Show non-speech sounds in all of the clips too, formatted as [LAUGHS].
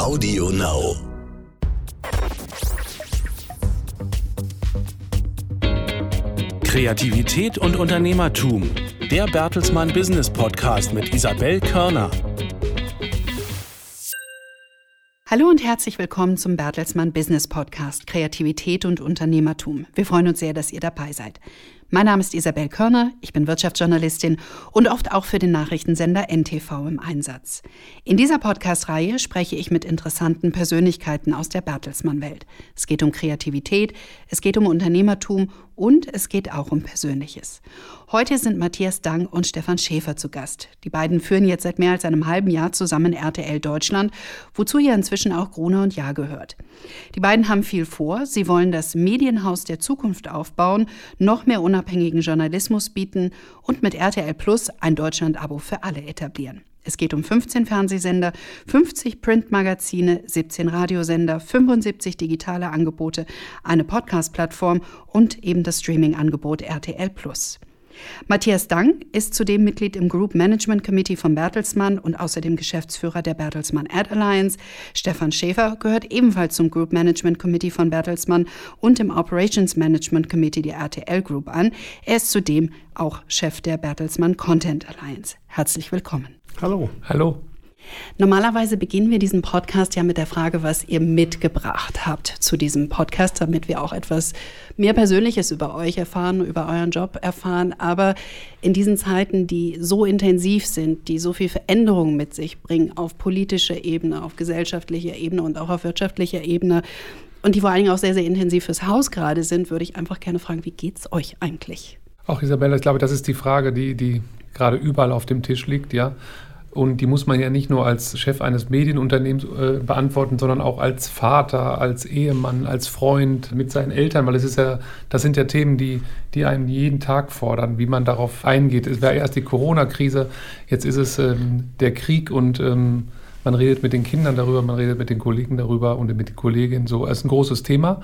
Audio Now. Kreativität und Unternehmertum. Der Bertelsmann Business Podcast mit Isabel Körner. Hallo und herzlich willkommen zum Bertelsmann Business Podcast Kreativität und Unternehmertum. Wir freuen uns sehr, dass ihr dabei seid. Mein Name ist Isabel Körner, ich bin Wirtschaftsjournalistin und oft auch für den Nachrichtensender NTV im Einsatz. In dieser Podcast-Reihe spreche ich mit interessanten Persönlichkeiten aus der Bertelsmann-Welt. Es geht um Kreativität, es geht um Unternehmertum und es geht auch um Persönliches. Heute sind Matthias Dang und Stefan Schäfer zu Gast. Die beiden führen jetzt seit mehr als einem halben Jahr zusammen RTL Deutschland, wozu ja inzwischen auch Gruner und Jahr gehört. Die beiden haben viel vor. Sie wollen das Medienhaus der Zukunft aufbauen, noch mehr unabhängigen Journalismus bieten und mit RTL Plus ein Deutschland-Abo für alle etablieren. Es geht um 15 Fernsehsender, 50 Printmagazine, 17 Radiosender, 75 digitale Angebote, eine Podcast-Plattform und eben das Streaming-Angebot RTL Plus. Matthias Dang ist zudem Mitglied im Group Management Committee von Bertelsmann und außerdem Geschäftsführer der Bertelsmann Ad Alliance. Stefan Schäfer gehört ebenfalls zum Group Management Committee von Bertelsmann und im Operations Management Committee der RTL Group an. Er ist zudem auch Chef der Bertelsmann Content Alliance. Herzlich willkommen. Hallo. Hallo. Normalerweise beginnen wir diesen Podcast ja mit der Frage, was ihr mitgebracht habt zu diesem Podcast, damit wir auch etwas mehr Persönliches über euch erfahren, über euren Job erfahren. Aber in diesen Zeiten, die so intensiv sind, die so viel Veränderungen mit sich bringen, auf politischer Ebene, auf gesellschaftlicher Ebene und auch auf wirtschaftlicher Ebene, und die vor allen Dingen auch sehr, sehr intensiv fürs Haus gerade sind, würde ich einfach gerne fragen, wie geht's euch eigentlich? Auch Isabella, ich glaube, das ist die Frage, die, die gerade überall auf dem Tisch liegt, ja. Und die muss man ja nicht nur als Chef eines Medienunternehmens äh, beantworten, sondern auch als Vater, als Ehemann, als Freund mit seinen Eltern, weil es ist ja, das sind ja Themen, die, die einen jeden Tag fordern, wie man darauf eingeht. Es war erst die Corona-Krise, jetzt ist es ähm, der Krieg und ähm, man redet mit den Kindern darüber, man redet mit den Kollegen darüber und mit den Kolleginnen so. Es ist ein großes Thema.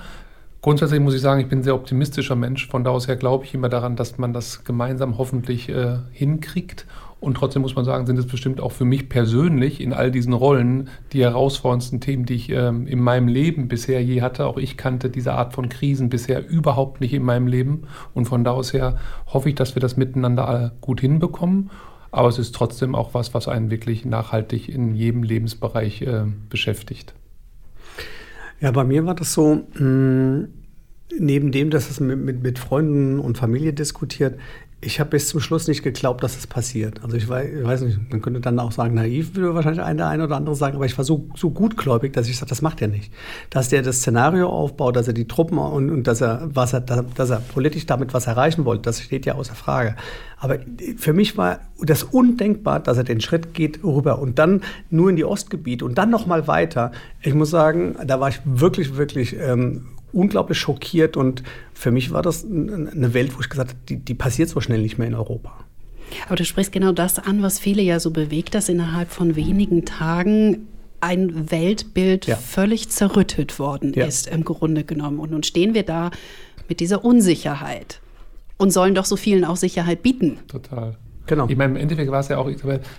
Grundsätzlich muss ich sagen, ich bin ein sehr optimistischer Mensch. Von da aus her glaube ich immer daran, dass man das gemeinsam hoffentlich äh, hinkriegt. Und trotzdem muss man sagen, sind es bestimmt auch für mich persönlich in all diesen Rollen die herausforderndsten Themen, die ich ähm, in meinem Leben bisher je hatte. Auch ich kannte diese Art von Krisen bisher überhaupt nicht in meinem Leben. Und von da aus her hoffe ich, dass wir das miteinander gut hinbekommen. Aber es ist trotzdem auch was, was einen wirklich nachhaltig in jedem Lebensbereich äh, beschäftigt. Ja, bei mir war das so, mh, hm, neben dem, dass es mit, mit, mit Freunden und Familie diskutiert, ich habe bis zum Schluss nicht geglaubt, dass es das Also ich weiß, ich weiß, nicht, man könnte dann auch sagen, naiv würde wahrscheinlich der eine oder andere sagen, aber ich war so, so gutgläubig, dass ich sage, das macht er nicht. Dass der das Szenario aufbaut, dass er die Truppen und, und dass er was er, dass er politisch damit was erreichen wollte, das steht ja außer Frage. Aber für mich war das undenkbar, dass er den Schritt geht rüber und dann nur in die Ostgebiete und dann noch mal weiter. Ich muss sagen, da war ich wirklich, wirklich ähm, unglaublich schockiert und für mich war das eine Welt, wo ich gesagt habe, die, die passiert so schnell nicht mehr in Europa. Aber du sprichst genau das an, was viele ja so bewegt, dass innerhalb von wenigen Tagen ein Weltbild ja. völlig zerrüttet worden ja. ist, im Grunde genommen. Und nun stehen wir da mit dieser Unsicherheit und sollen doch so vielen auch Sicherheit bieten. Total. Genau. Ich meine, im Endeffekt war es ja auch,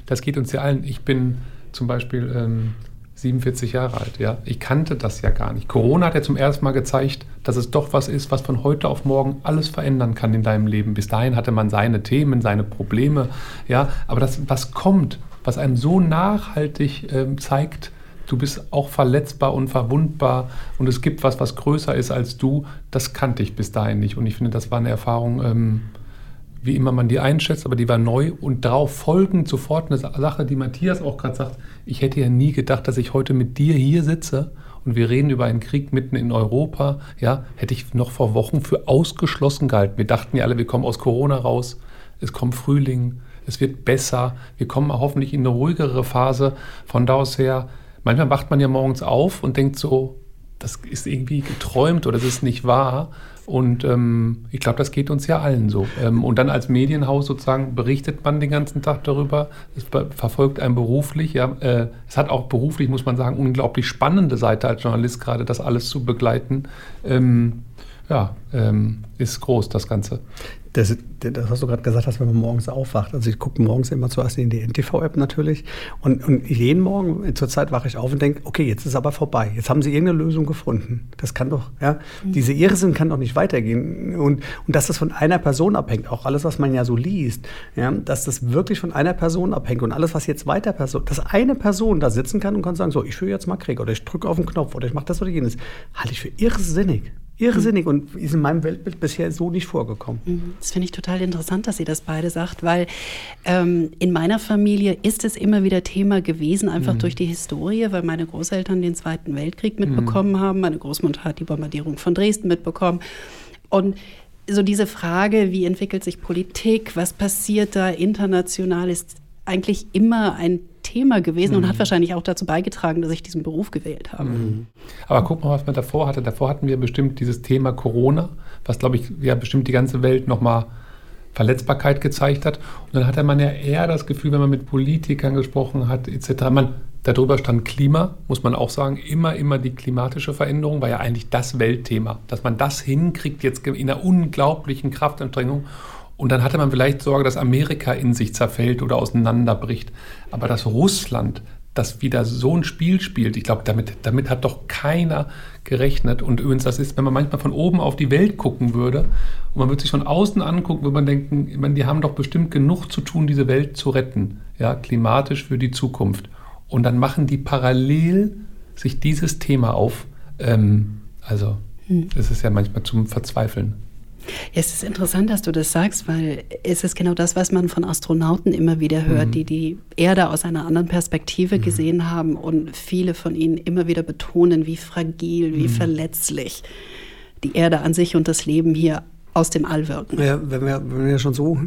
das geht uns ja allen. Ich bin zum Beispiel ähm, 47 Jahre alt, ja. Ich kannte das ja gar nicht. Corona hat ja zum ersten Mal gezeigt, dass es doch was ist, was von heute auf morgen alles verändern kann in deinem Leben. Bis dahin hatte man seine Themen, seine Probleme, ja. Aber das, was kommt, was einem so nachhaltig ähm, zeigt, du bist auch verletzbar und verwundbar und es gibt was, was größer ist als du, das kannte ich bis dahin nicht. Und ich finde, das war eine Erfahrung, ähm, wie immer man die einschätzt, aber die war neu und darauf folgend sofort eine Sache, die Matthias auch gerade sagt, ich hätte ja nie gedacht, dass ich heute mit dir hier sitze und wir reden über einen Krieg mitten in Europa, ja, hätte ich noch vor Wochen für ausgeschlossen gehalten. Wir dachten ja alle, wir kommen aus Corona raus, es kommt Frühling, es wird besser, wir kommen hoffentlich in eine ruhigere Phase. Von da aus her, manchmal wacht man ja morgens auf und denkt so, das ist irgendwie geträumt oder das ist nicht wahr. Und ähm, ich glaube, das geht uns ja allen so. Ähm, und dann als Medienhaus sozusagen berichtet man den ganzen Tag darüber. Es verfolgt einen beruflich. Ja, äh, es hat auch beruflich, muss man sagen, unglaublich spannende Seite als Journalist gerade, das alles zu begleiten. Ähm, ja, ähm, ist groß, das Ganze. Das, das hast du gerade gesagt, dass wenn man morgens aufwacht. Also ich gucke morgens immer zuerst in die NTV-App natürlich. Und, und jeden Morgen zurzeit wache ich auf und denke, okay, jetzt ist aber vorbei. Jetzt haben sie irgendeine Lösung gefunden. Das kann doch, ja, mhm. diese Irrsinn kann doch nicht weitergehen. Und, und dass das von einer Person abhängt, auch alles, was man ja so liest, ja, dass das wirklich von einer Person abhängt und alles, was jetzt weiter Person, dass eine Person da sitzen kann und kann sagen, so, ich führe jetzt mal Krieg oder ich drücke auf den Knopf oder ich mache das oder jenes, halte ich für irrsinnig. Irrsinnig und ist in meinem Weltbild bisher so nicht vorgekommen. Mhm. Das finde ich total interessant, dass ihr das beide sagt, weil ähm, in meiner Familie ist es immer wieder Thema gewesen, einfach mhm. durch die Historie, weil meine Großeltern den Zweiten Weltkrieg mitbekommen mhm. haben, meine Großmutter hat die Bombardierung von Dresden mitbekommen. Und so diese Frage, wie entwickelt sich Politik, was passiert da international, ist eigentlich immer ein Thema gewesen mhm. und hat mhm. wahrscheinlich auch dazu beigetragen, dass ich diesen Beruf gewählt habe. Mhm. Aber guck mal, was man davor hatte. Davor hatten wir bestimmt dieses Thema Corona, was, glaube ich, ja bestimmt die ganze Welt nochmal Verletzbarkeit gezeigt hat. Und dann hatte man ja eher das Gefühl, wenn man mit Politikern gesprochen hat, etc., man, darüber stand Klima, muss man auch sagen, immer, immer die klimatische Veränderung war ja eigentlich das Weltthema. Dass man das hinkriegt jetzt in einer unglaublichen Kraftanstrengung. Und dann hatte man vielleicht Sorge, dass Amerika in sich zerfällt oder auseinanderbricht. Aber dass Russland das wieder so ein Spiel spielt, ich glaube, damit, damit hat doch keiner gerechnet. Und übrigens, das ist, wenn man manchmal von oben auf die Welt gucken würde und man würde sich von außen angucken, würde man denken, ich meine, die haben doch bestimmt genug zu tun, diese Welt zu retten, ja, klimatisch für die Zukunft. Und dann machen die parallel sich dieses Thema auf. Ähm, also, hm. es ist ja manchmal zum Verzweifeln. Ja, es ist interessant, dass du das sagst, weil es ist genau das, was man von Astronauten immer wieder hört, mhm. die die Erde aus einer anderen Perspektive mhm. gesehen haben und viele von ihnen immer wieder betonen, wie fragil, wie mhm. verletzlich die Erde an sich und das Leben hier aus dem All wirken. Ja, wenn, wir, wenn wir schon so,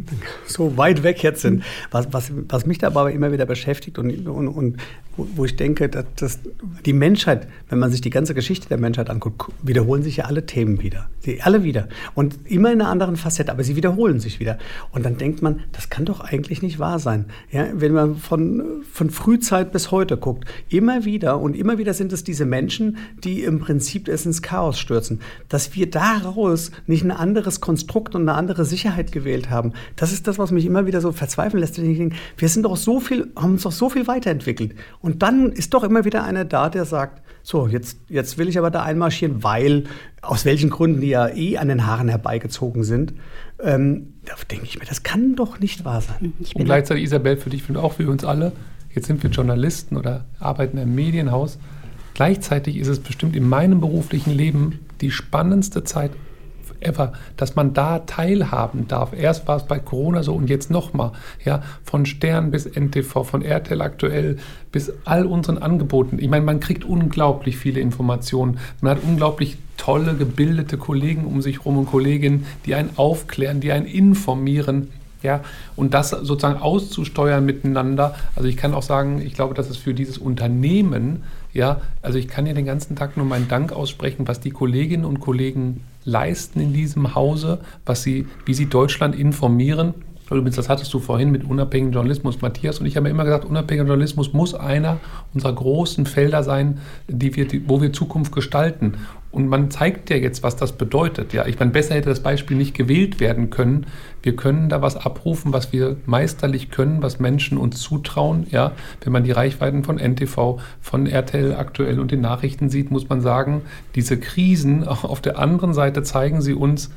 so weit weg jetzt sind, was, was, was mich da aber immer wieder beschäftigt und, und, und wo ich denke, dass, dass, die Menschheit, wenn man sich die ganze Geschichte der Menschheit anguckt, wiederholen sich ja alle Themen wieder. Die, alle wieder. Und immer in einer anderen Facette, aber sie wiederholen sich wieder. Und dann denkt man, das kann doch eigentlich nicht wahr sein. Ja, wenn man von, von Frühzeit bis heute guckt, immer wieder und immer wieder sind es diese Menschen, die im Prinzip es ins Chaos stürzen. Dass wir daraus nicht ein anderes Konstrukt und eine andere Sicherheit gewählt haben, das ist das, was mich immer wieder so verzweifeln lässt. Wir sind doch so viel, haben uns doch so viel weiterentwickelt. Und dann ist doch immer wieder einer da, der sagt, so, jetzt, jetzt will ich aber da einmarschieren, weil, aus welchen Gründen die ja eh an den Haaren herbeigezogen sind. Ähm, da denke ich mir, das kann doch nicht wahr sein. Und gleichzeitig, Isabel, für dich und auch für uns alle, jetzt sind wir Journalisten oder arbeiten im Medienhaus. Gleichzeitig ist es bestimmt in meinem beruflichen Leben die spannendste Zeit ever, dass man da teilhaben darf. Erst war es bei Corona so und jetzt nochmal. Ja, von Stern bis NTV, von RTL aktuell bis all unseren Angeboten. Ich meine, man kriegt unglaublich viele Informationen. Man hat unglaublich tolle, gebildete Kollegen um sich herum und Kolleginnen, die einen aufklären, die einen informieren. Ja, und das sozusagen auszusteuern miteinander. Also ich kann auch sagen, ich glaube, dass es für dieses Unternehmen, ja, also ich kann ja den ganzen Tag nur meinen Dank aussprechen, was die Kolleginnen und Kollegen leisten in diesem Hause, was sie, wie sie Deutschland informieren. Übrigens, das hattest du vorhin mit unabhängigem Journalismus. Matthias und ich haben ja immer gesagt, unabhängiger Journalismus muss einer unserer großen Felder sein, die wir, die, wo wir Zukunft gestalten. Und man zeigt ja jetzt, was das bedeutet. Ja, ich meine, besser hätte das Beispiel nicht gewählt werden können. Wir können da was abrufen, was wir meisterlich können, was Menschen uns zutrauen. Ja, wenn man die Reichweiten von NTV, von RTL aktuell und den Nachrichten sieht, muss man sagen, diese Krisen [LAUGHS] auf der anderen Seite zeigen sie uns,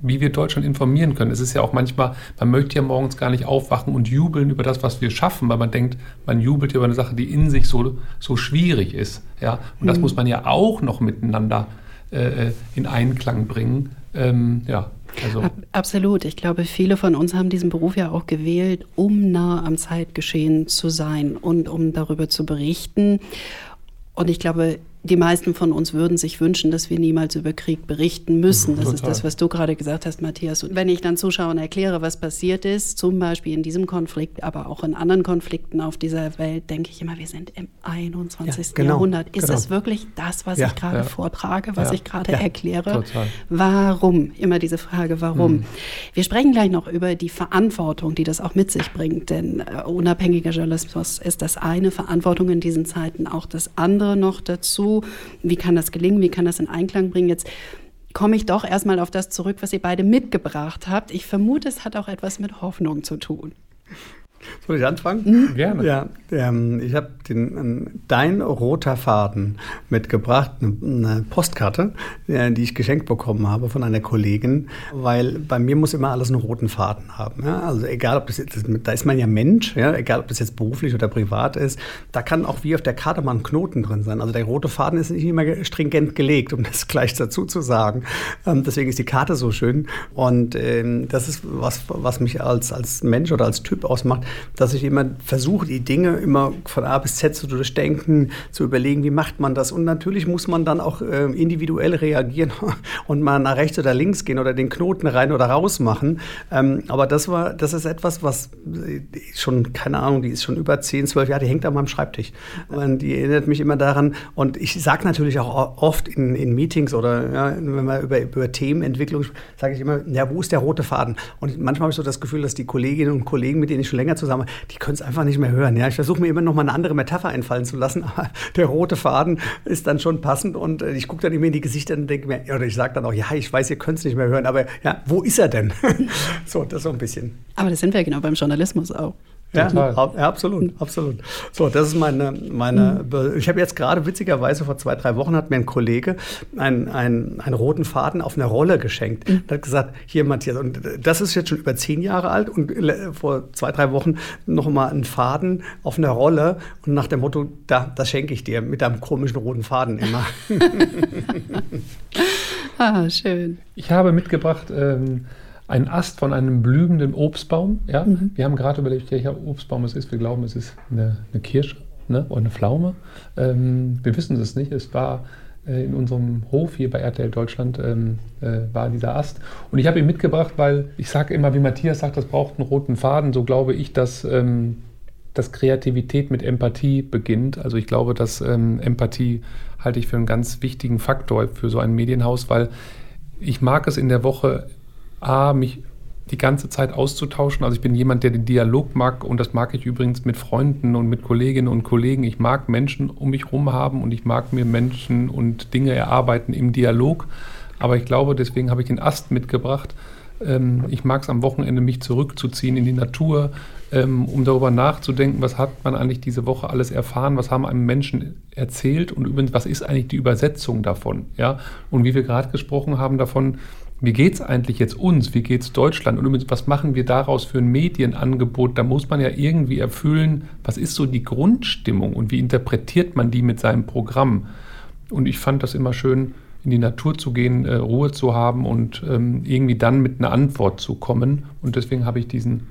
wie wir Deutschland informieren können. Es ist ja auch manchmal, man möchte ja morgens gar nicht aufwachen und jubeln über das, was wir schaffen, weil man denkt, man jubelt über eine Sache, die in sich so, so schwierig ist. Ja? Und das mhm. muss man ja auch noch miteinander äh, in Einklang bringen. Ähm, ja. Also. Absolut. Ich glaube, viele von uns haben diesen Beruf ja auch gewählt, um nah am Zeitgeschehen zu sein und um darüber zu berichten. Und ich glaube, die meisten von uns würden sich wünschen, dass wir niemals über Krieg berichten müssen. Das Total. ist das, was du gerade gesagt hast, Matthias. Und wenn ich dann Zuschauern erkläre, was passiert ist, zum Beispiel in diesem Konflikt, aber auch in anderen Konflikten auf dieser Welt, denke ich immer, wir sind im 21. Ja, genau, Jahrhundert. Ist genau. das wirklich das, was ja, ich gerade ja. vortrage, was ich gerade erkläre? Total. Warum? Immer diese Frage, warum? Mhm. Wir sprechen gleich noch über die Verantwortung, die das auch mit sich bringt. Denn äh, unabhängiger Journalismus ist das eine, Verantwortung in diesen Zeiten auch das andere noch dazu. Wie kann das gelingen? Wie kann das in Einklang bringen? Jetzt komme ich doch erstmal auf das zurück, was ihr beide mitgebracht habt. Ich vermute, es hat auch etwas mit Hoffnung zu tun. Soll ich anfangen? Mhm. Gerne. Ja, ähm, ich habe den Dein roter Faden mitgebracht, eine, eine Postkarte, äh, die ich geschenkt bekommen habe von einer Kollegin, weil bei mir muss immer alles einen roten Faden haben. Ja? Also egal, ob das jetzt, da ist man ja Mensch, ja? egal ob das jetzt beruflich oder privat ist, da kann auch wie auf der Karte mal ein Knoten drin sein. Also der rote Faden ist nicht immer stringent gelegt, um [LAUGHS] das gleich dazu zu sagen. Ähm, deswegen ist die Karte so schön und ähm, das ist was, was mich als, als Mensch oder als Typ ausmacht dass ich immer versuche, die Dinge immer von A bis Z zu durchdenken, zu überlegen, wie macht man das. Und natürlich muss man dann auch äh, individuell reagieren [LAUGHS] und mal nach rechts oder links gehen oder den Knoten rein oder raus machen. Ähm, aber das war, das ist etwas, was äh, schon, keine Ahnung, die ist schon über 10, 12 Jahre, die hängt an meinem Schreibtisch. Und die erinnert mich immer daran. Und ich sage natürlich auch oft in, in Meetings oder ja, wenn man über, über Themenentwicklung sage ich immer, ja, wo ist der rote Faden? Und manchmal habe ich so das Gefühl, dass die Kolleginnen und Kollegen, mit denen ich schon länger zusammen die können es einfach nicht mehr hören. Ja, ich versuche mir immer noch mal eine andere Metapher einfallen zu lassen, aber der rote Faden ist dann schon passend und äh, ich gucke dann immer in die Gesichter und denke mir, oder ich sage dann auch, ja, ich weiß, ihr könnt es nicht mehr hören, aber ja, wo ist er denn? [LAUGHS] so, das so ein bisschen. Aber das sind wir genau beim Journalismus auch. Ja, absolut, absolut. So, das ist meine, meine mhm. ich habe jetzt gerade witzigerweise vor zwei, drei Wochen hat mir ein Kollege einen, einen, einen roten Faden auf einer Rolle geschenkt. Mhm. hat gesagt, hier Matthias, und das ist jetzt schon über zehn Jahre alt und vor zwei, drei Wochen noch mal einen Faden auf einer Rolle und nach dem Motto, da, das schenke ich dir mit einem komischen roten Faden immer. [LAUGHS] ah, schön. Ich habe mitgebracht, ähm, ein Ast von einem blühenden Obstbaum. Ja? Mhm. Wir haben gerade überlegt, welcher Obstbaum es ist. Wir glauben, es ist eine, eine Kirsche ne? oder eine Pflaume. Ähm, wir wissen es nicht. Es war äh, in unserem Hof hier bei RTL Deutschland ähm, äh, war dieser Ast. Und ich habe ihn mitgebracht, weil ich sage immer, wie Matthias sagt, das braucht einen roten Faden. So glaube ich, dass, ähm, dass Kreativität mit Empathie beginnt. Also ich glaube, dass ähm, Empathie halte ich für einen ganz wichtigen Faktor für so ein Medienhaus, weil ich mag es in der Woche A, mich die ganze Zeit auszutauschen. Also ich bin jemand, der den Dialog mag und das mag ich übrigens mit Freunden und mit Kolleginnen und Kollegen. Ich mag Menschen um mich herum haben und ich mag mir Menschen und Dinge erarbeiten im Dialog. Aber ich glaube, deswegen habe ich den Ast mitgebracht. Ähm, ich mag es am Wochenende, mich zurückzuziehen in die Natur, ähm, um darüber nachzudenken, was hat man eigentlich diese Woche alles erfahren, was haben einem Menschen erzählt und übrigens, was ist eigentlich die Übersetzung davon. Ja? Und wie wir gerade gesprochen haben davon, wie geht es eigentlich jetzt uns, wie geht es Deutschland und was machen wir daraus für ein Medienangebot? Da muss man ja irgendwie erfüllen, was ist so die Grundstimmung und wie interpretiert man die mit seinem Programm? Und ich fand das immer schön, in die Natur zu gehen, äh, Ruhe zu haben und ähm, irgendwie dann mit einer Antwort zu kommen. Und deswegen habe ich diesen,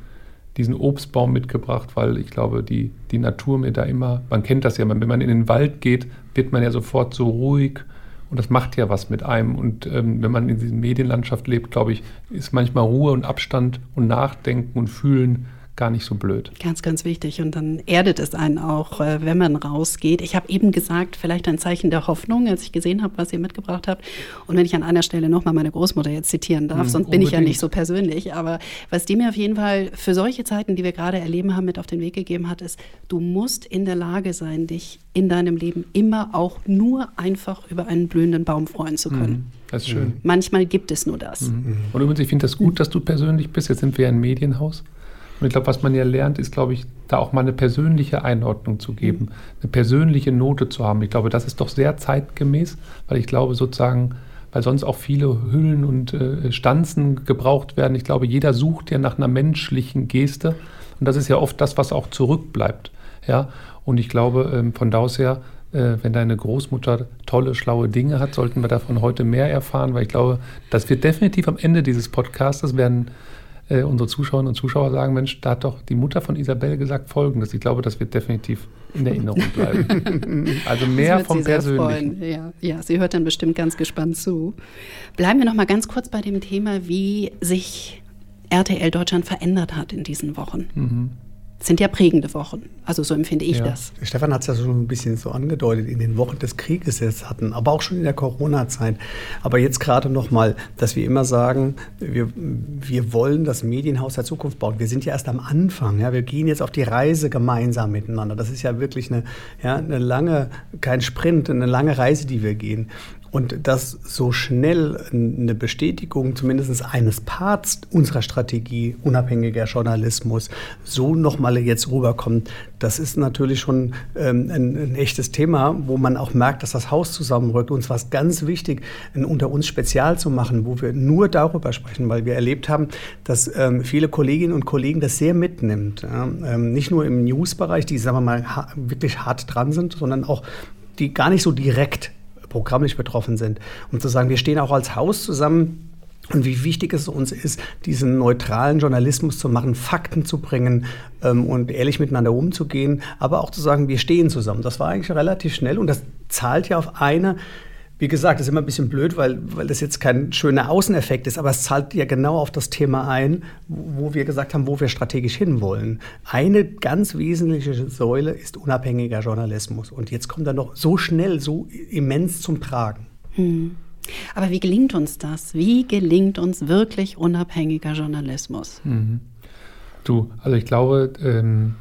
diesen Obstbaum mitgebracht, weil ich glaube, die, die Natur mir da immer, man kennt das ja, wenn man in den Wald geht, wird man ja sofort so ruhig und das macht ja was mit einem. Und ähm, wenn man in dieser Medienlandschaft lebt, glaube ich, ist manchmal Ruhe und Abstand und Nachdenken und Fühlen gar nicht so blöd. Ganz, ganz wichtig. Und dann erdet es einen auch, äh, wenn man rausgeht. Ich habe eben gesagt, vielleicht ein Zeichen der Hoffnung, als ich gesehen habe, was ihr mitgebracht habt. Und wenn ich an einer Stelle nochmal meine Großmutter jetzt zitieren darf, mhm, sonst bin ich ja nicht so persönlich. Aber was die mir auf jeden Fall für solche Zeiten, die wir gerade erleben haben, mit auf den Weg gegeben hat, ist, du musst in der Lage sein, dich in deinem Leben immer auch nur einfach über einen blühenden Baum freuen zu können. Mhm, das ist schön. Manchmal gibt es nur das. Mhm. Und übrigens, ich finde das gut, dass du persönlich bist. Jetzt sind wir ein Medienhaus. Und ich glaube, was man ja lernt, ist, glaube ich, da auch mal eine persönliche Einordnung zu geben, mhm. eine persönliche Note zu haben. Ich glaube, das ist doch sehr zeitgemäß, weil ich glaube sozusagen, weil sonst auch viele Hüllen und äh, Stanzen gebraucht werden. Ich glaube, jeder sucht ja nach einer menschlichen Geste und das ist ja oft das, was auch zurückbleibt. Ja? Und ich glaube, ähm, von da aus her, äh, wenn deine Großmutter tolle, schlaue Dinge hat, sollten wir davon heute mehr erfahren, weil ich glaube, das wird definitiv am Ende dieses Podcasts werden äh, unsere Zuschauerinnen und Zuschauer sagen, Mensch, da hat doch die Mutter von Isabel gesagt Folgendes. Ich glaube, das wird definitiv in Erinnerung [LAUGHS] bleiben. also mehr vom Persönlichen. Ja, ja, sie hört dann bestimmt ganz gespannt zu. Bleiben wir noch mal ganz kurz bei dem Thema, wie sich RTL Deutschland verändert hat in diesen Wochen. Mhm sind ja prägende Wochen. Also so empfinde ich ja. das. Stefan hat es ja schon ein bisschen so angedeutet, in den Wochen des Krieges jetzt hatten, aber auch schon in der Corona-Zeit. Aber jetzt gerade nochmal, dass wir immer sagen, wir, wir wollen das Medienhaus der Zukunft bauen. Wir sind ja erst am Anfang. Ja? Wir gehen jetzt auf die Reise gemeinsam miteinander. Das ist ja wirklich eine, ja, eine lange, kein Sprint, eine lange Reise, die wir gehen. Und dass so schnell eine Bestätigung zumindest eines Parts unserer Strategie, unabhängiger Journalismus, so nochmal jetzt rüberkommt, das ist natürlich schon ähm, ein, ein, echtes Thema, wo man auch merkt, dass das Haus zusammenrückt. Uns war es ganz wichtig, ein unter uns Spezial zu machen, wo wir nur darüber sprechen, weil wir erlebt haben, dass ähm, viele Kolleginnen und Kollegen das sehr mitnimmt. Ja? Ähm, nicht nur im News-Bereich, die, sagen wir mal, ha wirklich hart dran sind, sondern auch die gar nicht so direkt programmlich betroffen sind. Und zu sagen, wir stehen auch als Haus zusammen und wie wichtig es uns ist, diesen neutralen Journalismus zu machen, Fakten zu bringen ähm, und ehrlich miteinander umzugehen, aber auch zu sagen, wir stehen zusammen. Das war eigentlich relativ schnell und das zahlt ja auf eine wie gesagt, das ist immer ein bisschen blöd, weil, weil das jetzt kein schöner Außeneffekt ist, aber es zahlt ja genau auf das Thema ein, wo wir gesagt haben, wo wir strategisch hinwollen. Eine ganz wesentliche Säule ist unabhängiger Journalismus. Und jetzt kommt er noch so schnell, so immens zum Tragen. Hm. Aber wie gelingt uns das? Wie gelingt uns wirklich unabhängiger Journalismus? Mhm. Du, also ich glaube, ähm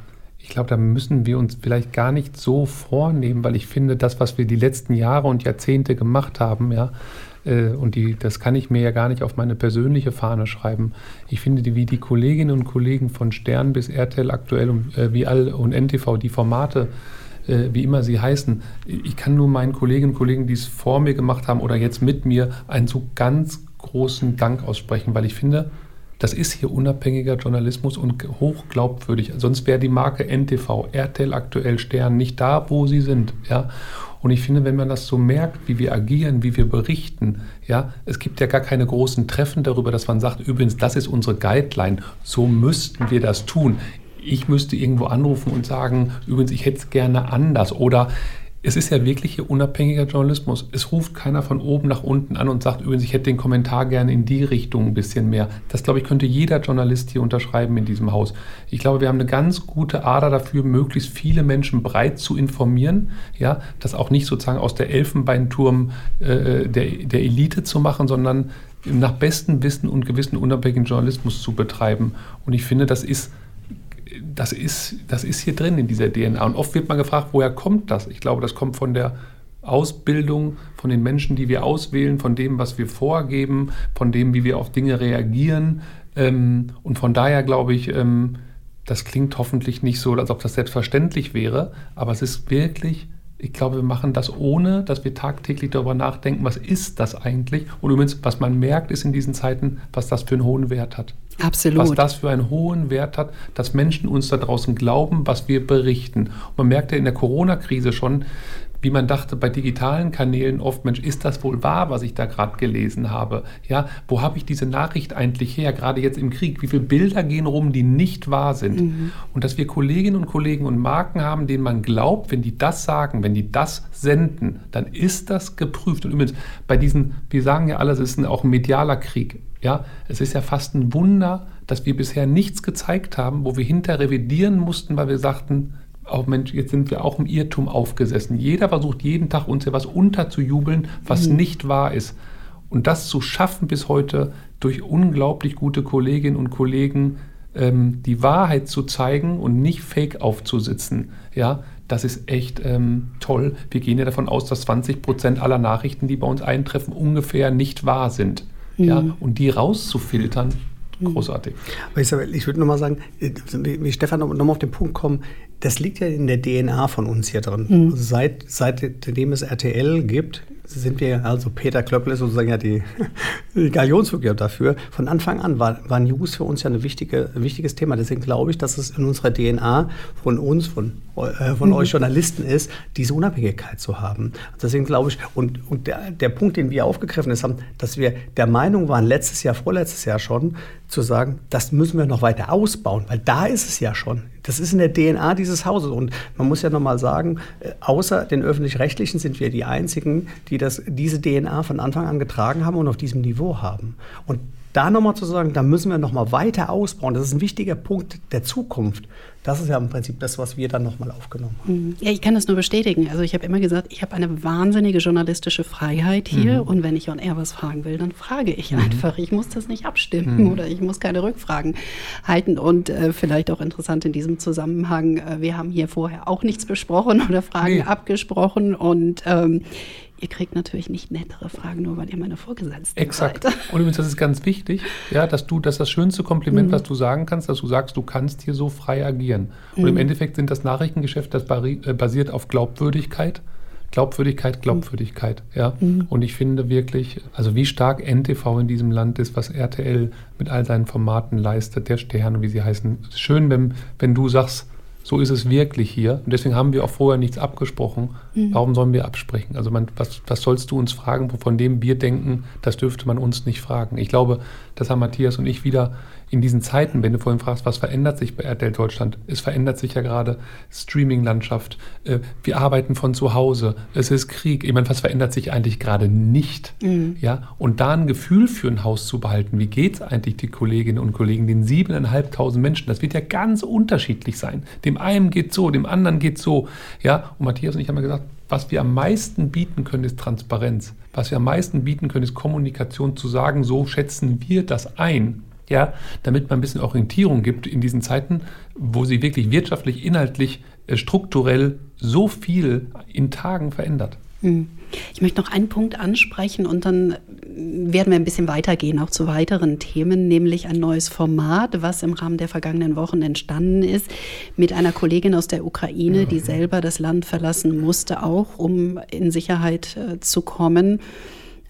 ich glaube, da müssen wir uns vielleicht gar nicht so vornehmen, weil ich finde, das, was wir die letzten Jahre und Jahrzehnte gemacht haben, ja, äh, und die, das kann ich mir ja gar nicht auf meine persönliche Fahne schreiben. Ich finde, die, wie die Kolleginnen und Kollegen von Stern bis RTL aktuell und äh, wie all und NTV die Formate äh, wie immer sie heißen. Ich kann nur meinen Kolleginnen und Kollegen, die es vor mir gemacht haben oder jetzt mit mir, einen so ganz großen Dank aussprechen, weil ich finde, das ist hier unabhängiger Journalismus und hochglaubwürdig. Sonst wäre die Marke NTV, RTL aktuell Stern nicht da, wo sie sind. Ja? Und ich finde, wenn man das so merkt, wie wir agieren, wie wir berichten, ja, es gibt ja gar keine großen Treffen darüber, dass man sagt, übrigens, das ist unsere Guideline, so müssten wir das tun. Ich müsste irgendwo anrufen und sagen, übrigens, ich hätte es gerne anders oder es ist ja wirklich hier unabhängiger Journalismus. Es ruft keiner von oben nach unten an und sagt übrigens, ich hätte den Kommentar gerne in die Richtung ein bisschen mehr. Das, glaube ich, könnte jeder Journalist hier unterschreiben in diesem Haus. Ich glaube, wir haben eine ganz gute Ader dafür, möglichst viele Menschen breit zu informieren. Ja, das auch nicht sozusagen aus der Elfenbeinturm äh, der, der Elite zu machen, sondern nach bestem Wissen und Gewissen unabhängigen Journalismus zu betreiben. Und ich finde, das ist das ist, das ist hier drin in dieser DNA. Und oft wird man gefragt, woher kommt das? Ich glaube, das kommt von der Ausbildung, von den Menschen, die wir auswählen, von dem, was wir vorgeben, von dem, wie wir auf Dinge reagieren. Ähm, und von daher glaube ich, ähm, das klingt hoffentlich nicht so, als ob das selbstverständlich wäre, aber es ist wirklich ich glaube, wir machen das ohne, dass wir tagtäglich darüber nachdenken, was ist das eigentlich? Und übrigens, was man merkt, ist in diesen Zeiten, was das für einen hohen Wert hat. Absolut. Was das für einen hohen Wert hat, dass Menschen uns da draußen glauben, was wir berichten. Und man merkt ja in der Corona-Krise schon, wie man dachte bei digitalen Kanälen oft, Mensch, ist das wohl wahr, was ich da gerade gelesen habe? Ja, wo habe ich diese Nachricht eigentlich her, gerade jetzt im Krieg? Wie viele Bilder gehen rum, die nicht wahr sind? Mhm. Und dass wir Kolleginnen und Kollegen und Marken haben, denen man glaubt, wenn die das sagen, wenn die das senden, dann ist das geprüft. Und übrigens, bei diesen, wir sagen ja alles, es ist auch ein medialer Krieg. Ja, es ist ja fast ein Wunder, dass wir bisher nichts gezeigt haben, wo wir hinter revidieren mussten, weil wir sagten, oh Mensch, jetzt sind wir auch im Irrtum aufgesessen. Jeder versucht jeden Tag uns ja was unterzujubeln, was mhm. nicht wahr ist. Und das zu schaffen bis heute durch unglaublich gute Kolleginnen und Kollegen, ähm, die Wahrheit zu zeigen und nicht fake aufzusitzen, ja, das ist echt ähm, toll. Wir gehen ja davon aus, dass 20 Prozent aller Nachrichten, die bei uns eintreffen, ungefähr nicht wahr sind. Mhm. Ja, und die rauszufiltern, Mhm. Großartig. Aber Isabel, ich würde nochmal sagen, äh, wie Stefan nochmal auf den Punkt kommen, das liegt ja in der DNA von uns hier drin. Mhm. Also seit, seitdem es RTL gibt, sind wir, also Peter Klöppel ist sozusagen ja die, [LAUGHS] die Galionsfigur dafür. Von Anfang an war, war News für uns ja ein wichtige, wichtiges Thema. Deswegen glaube ich, dass es in unserer DNA von uns, von, äh, von mhm. euch Journalisten ist, diese Unabhängigkeit zu haben. Deswegen glaube ich, und, und der, der Punkt, den wir aufgegriffen haben, dass wir der Meinung waren, letztes Jahr, vorletztes Jahr schon, zu sagen, das müssen wir noch weiter ausbauen, weil da ist es ja schon. Das ist in der DNA dieses Hauses. Und man muss ja nochmal sagen, äh, außer den öffentlich-rechtlichen sind wir die Einzigen, die das, diese DNA von Anfang an getragen haben und auf diesem Niveau haben. Und da nochmal zu sagen, da müssen wir nochmal weiter ausbauen, das ist ein wichtiger Punkt der Zukunft. Das ist ja im Prinzip das, was wir dann nochmal aufgenommen haben. Mhm. Ja, ich kann das nur bestätigen. Also ich habe immer gesagt, ich habe eine wahnsinnige journalistische Freiheit hier mhm. und wenn ich on air was fragen will, dann frage ich mhm. einfach. Ich muss das nicht abstimmen mhm. oder ich muss keine Rückfragen halten. Und äh, vielleicht auch interessant in diesem Zusammenhang, äh, wir haben hier vorher auch nichts besprochen oder Fragen nee. abgesprochen und ähm, ihr kriegt natürlich nicht nettere Fragen, nur weil ihr meine Vorgesetzten Exakt. seid. Und übrigens, das ist ganz wichtig, ja, dass du, dass das schönste Kompliment, mhm. was du sagen kannst, dass du sagst, du kannst hier so frei agieren. Und mhm. im Endeffekt sind das Nachrichtengeschäft, das äh, basiert auf Glaubwürdigkeit. Glaubwürdigkeit, Glaubwürdigkeit, ja. Mhm. Und ich finde wirklich, also wie stark NTV in diesem Land ist, was RTL mit all seinen Formaten leistet, der Stern, wie sie heißen. Schön, wenn, wenn du sagst, so ist es wirklich hier. Und deswegen haben wir auch vorher nichts abgesprochen. Mhm. Warum sollen wir absprechen? Also man, was, was sollst du uns fragen, von dem wir denken, das dürfte man uns nicht fragen. Ich glaube, das haben Matthias und ich wieder in diesen Zeiten, wenn du vorhin fragst, was verändert sich bei RTL Deutschland? Es verändert sich ja gerade Streaming-Landschaft. Äh, wir arbeiten von zu Hause. Es ist Krieg. Ich meine, was verändert sich eigentlich gerade nicht? Mhm. Ja, und da ein Gefühl für ein Haus zu behalten, wie geht es eigentlich die Kolleginnen und Kollegen, den siebeneinhalbtausend Menschen? Das wird ja ganz unterschiedlich sein. Dem einen geht so, dem anderen geht so. Ja, und Matthias und ich haben ja gesagt, was wir am meisten bieten können, ist Transparenz. Was wir am meisten bieten können, ist Kommunikation zu sagen, so schätzen wir das ein ja, damit man ein bisschen Orientierung gibt in diesen Zeiten, wo sie wirklich wirtschaftlich, inhaltlich, äh, strukturell so viel in Tagen verändert. Hm. Ich möchte noch einen Punkt ansprechen und dann werden wir ein bisschen weitergehen, auch zu weiteren Themen, nämlich ein neues Format, was im Rahmen der vergangenen Wochen entstanden ist, mit einer Kollegin aus der Ukraine, die selber das Land verlassen musste, auch um in Sicherheit äh, zu kommen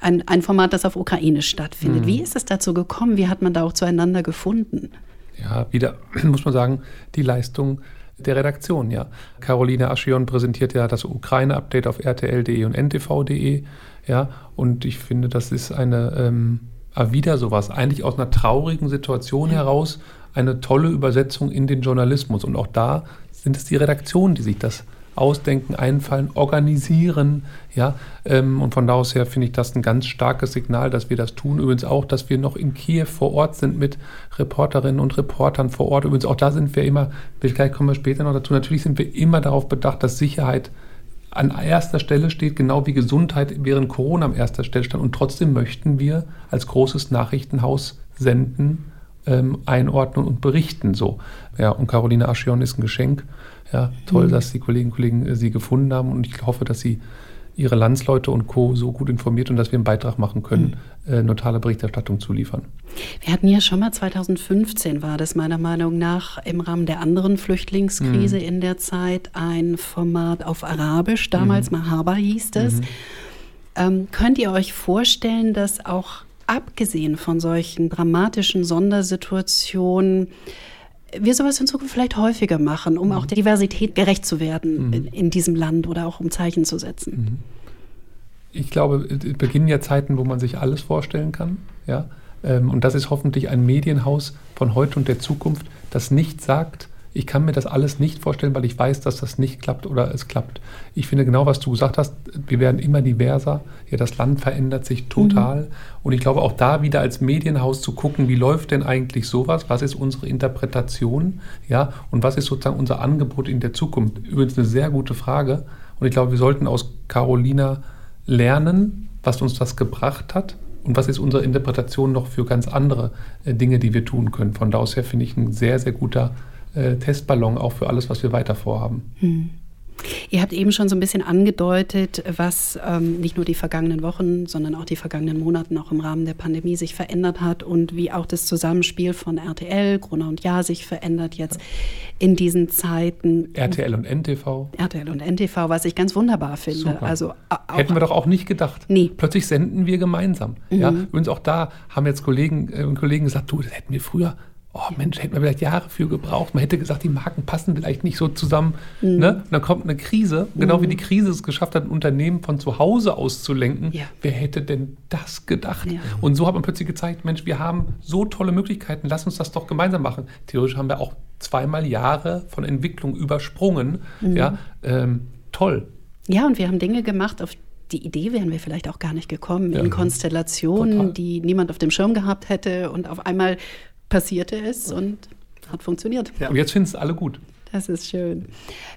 ein, ein Format, das auf Ukrainisch stattfindet. Mhm. Wie ist es dazu gekommen? Wie hat man da auch zueinander gefunden? Ja, wieder [CLEARS THROAT] muss man sagen, die Leistung der Redaktion, ja. Caroline Aschion präsentiert ja das Ukraine-Update auf rtl.de und ntv.de, ja. Und ich finde, das ist eine, ähm, wieder sowas, eigentlich aus einer traurigen Situation ja. heraus, eine tolle Übersetzung in den Journalismus. Und auch da sind es die Redaktionen, die sich das ausdenken, einfallen, organisieren. Ja, ähm, und von da aus her finde ich das ein ganz starkes Signal, dass wir das tun. Übrigens auch, dass wir noch in Kiew vor Ort sind mit Reporterinnen und Reportern vor Ort. Übrigens auch da sind wir immer, vielleicht kommen wir später noch dazu, natürlich sind wir immer darauf bedacht, dass Sicherheit an erster Stelle steht, genau wie Gesundheit während Corona an erster Stelle stand. Und trotzdem möchten wir als großes Nachrichtenhaus senden, ähm, einordnen und berichten. So. Ja, und Caroline Aschion ist ein Geschenk. Ja, toll, mhm. dass die Kolleginnen und Kollegen äh, sie gefunden haben und ich hoffe, dass sie ihre Landsleute und Co. so gut informiert und dass wir einen Beitrag machen können, mhm. äh, notale Berichterstattung zu liefern. Wir hatten ja schon mal 2015 war das meiner Meinung nach im Rahmen der anderen Flüchtlingskrise mhm. in der Zeit ein Format auf Arabisch, damals mhm. Mahaba hieß es. Mhm. Ähm, könnt ihr euch vorstellen, dass auch abgesehen von solchen dramatischen Sondersituationen wir sowas in Zukunft vielleicht häufiger machen, um mhm. auch der Diversität gerecht zu werden mhm. in, in, diesem Land oder auch um Zeichen zu setzen? Mhm. Ich glaube, es beginnen ja Zeiten, wo man sich alles vorstellen kann. Ja? Ähm, und das ist hoffentlich ein Medienhaus von heute und der Zukunft, das nicht sagt, ich kann mir das alles nicht vorstellen, weil ich weiß, dass das nicht klappt oder es klappt. Ich finde genau, was du gesagt hast, wir werden immer diverser. Ja, das Land verändert sich total. Mhm. Und ich glaube auch da wieder als Medienhaus zu gucken, wie läuft denn eigentlich sowas? Was ist unsere Interpretation? Ja, und was ist sozusagen unser Angebot in der Zukunft? Übrigens eine sehr gute Frage. Und ich glaube, wir sollten aus Carolina lernen, was uns das gebracht hat und was ist unsere Interpretation noch für ganz andere äh, Dinge, die wir tun können. Von da aus her finde ich ein sehr, sehr guter äh, Testballon auch für alles, was wir weiter vorhaben. Hm. Ihr habt eben schon so ein bisschen angedeutet, was ähm, nicht nur die vergangenen Wochen, sondern auch die vergangenen Monate auch im Rahmen der Pandemie sich verändert hat und wie auch das Zusammenspiel von RTL, Gruner und Ja sich verändert jetzt in diesen Zeiten. RTL und NTV. RTL und NTV, was ich ganz wunderbar finde. Also Hätten wir doch auch nicht gedacht. Nee. Plötzlich senden wir gemeinsam. Mhm. Ja? Übrigens auch da haben jetzt Kollegen äh, und Kollegen gesagt, du, das hätten wir früher oh Mensch, hätten wir vielleicht Jahre für gebraucht. Man hätte gesagt, die Marken passen vielleicht nicht so zusammen. Mhm. Ne? Und dann kommt eine Krise, genau mhm. wie die Krise es geschafft hat, ein Unternehmen von zu Hause aus zu lenken. Ja. Wer hätte denn das gedacht? Ja. Und so hat man plötzlich gezeigt, Mensch, wir haben so tolle Möglichkeiten, lass uns das doch gemeinsam machen. Theoretisch haben wir auch zweimal Jahre von Entwicklung übersprungen. Mhm. Ja, ähm, toll. Ja, und wir haben Dinge gemacht, auf die Idee wären wir vielleicht auch gar nicht gekommen, ja, in Konstellationen, total. die niemand auf dem Schirm gehabt hätte und auf einmal passierte es und hat funktioniert. Ja. Und jetzt finden es alle gut. Das ist schön.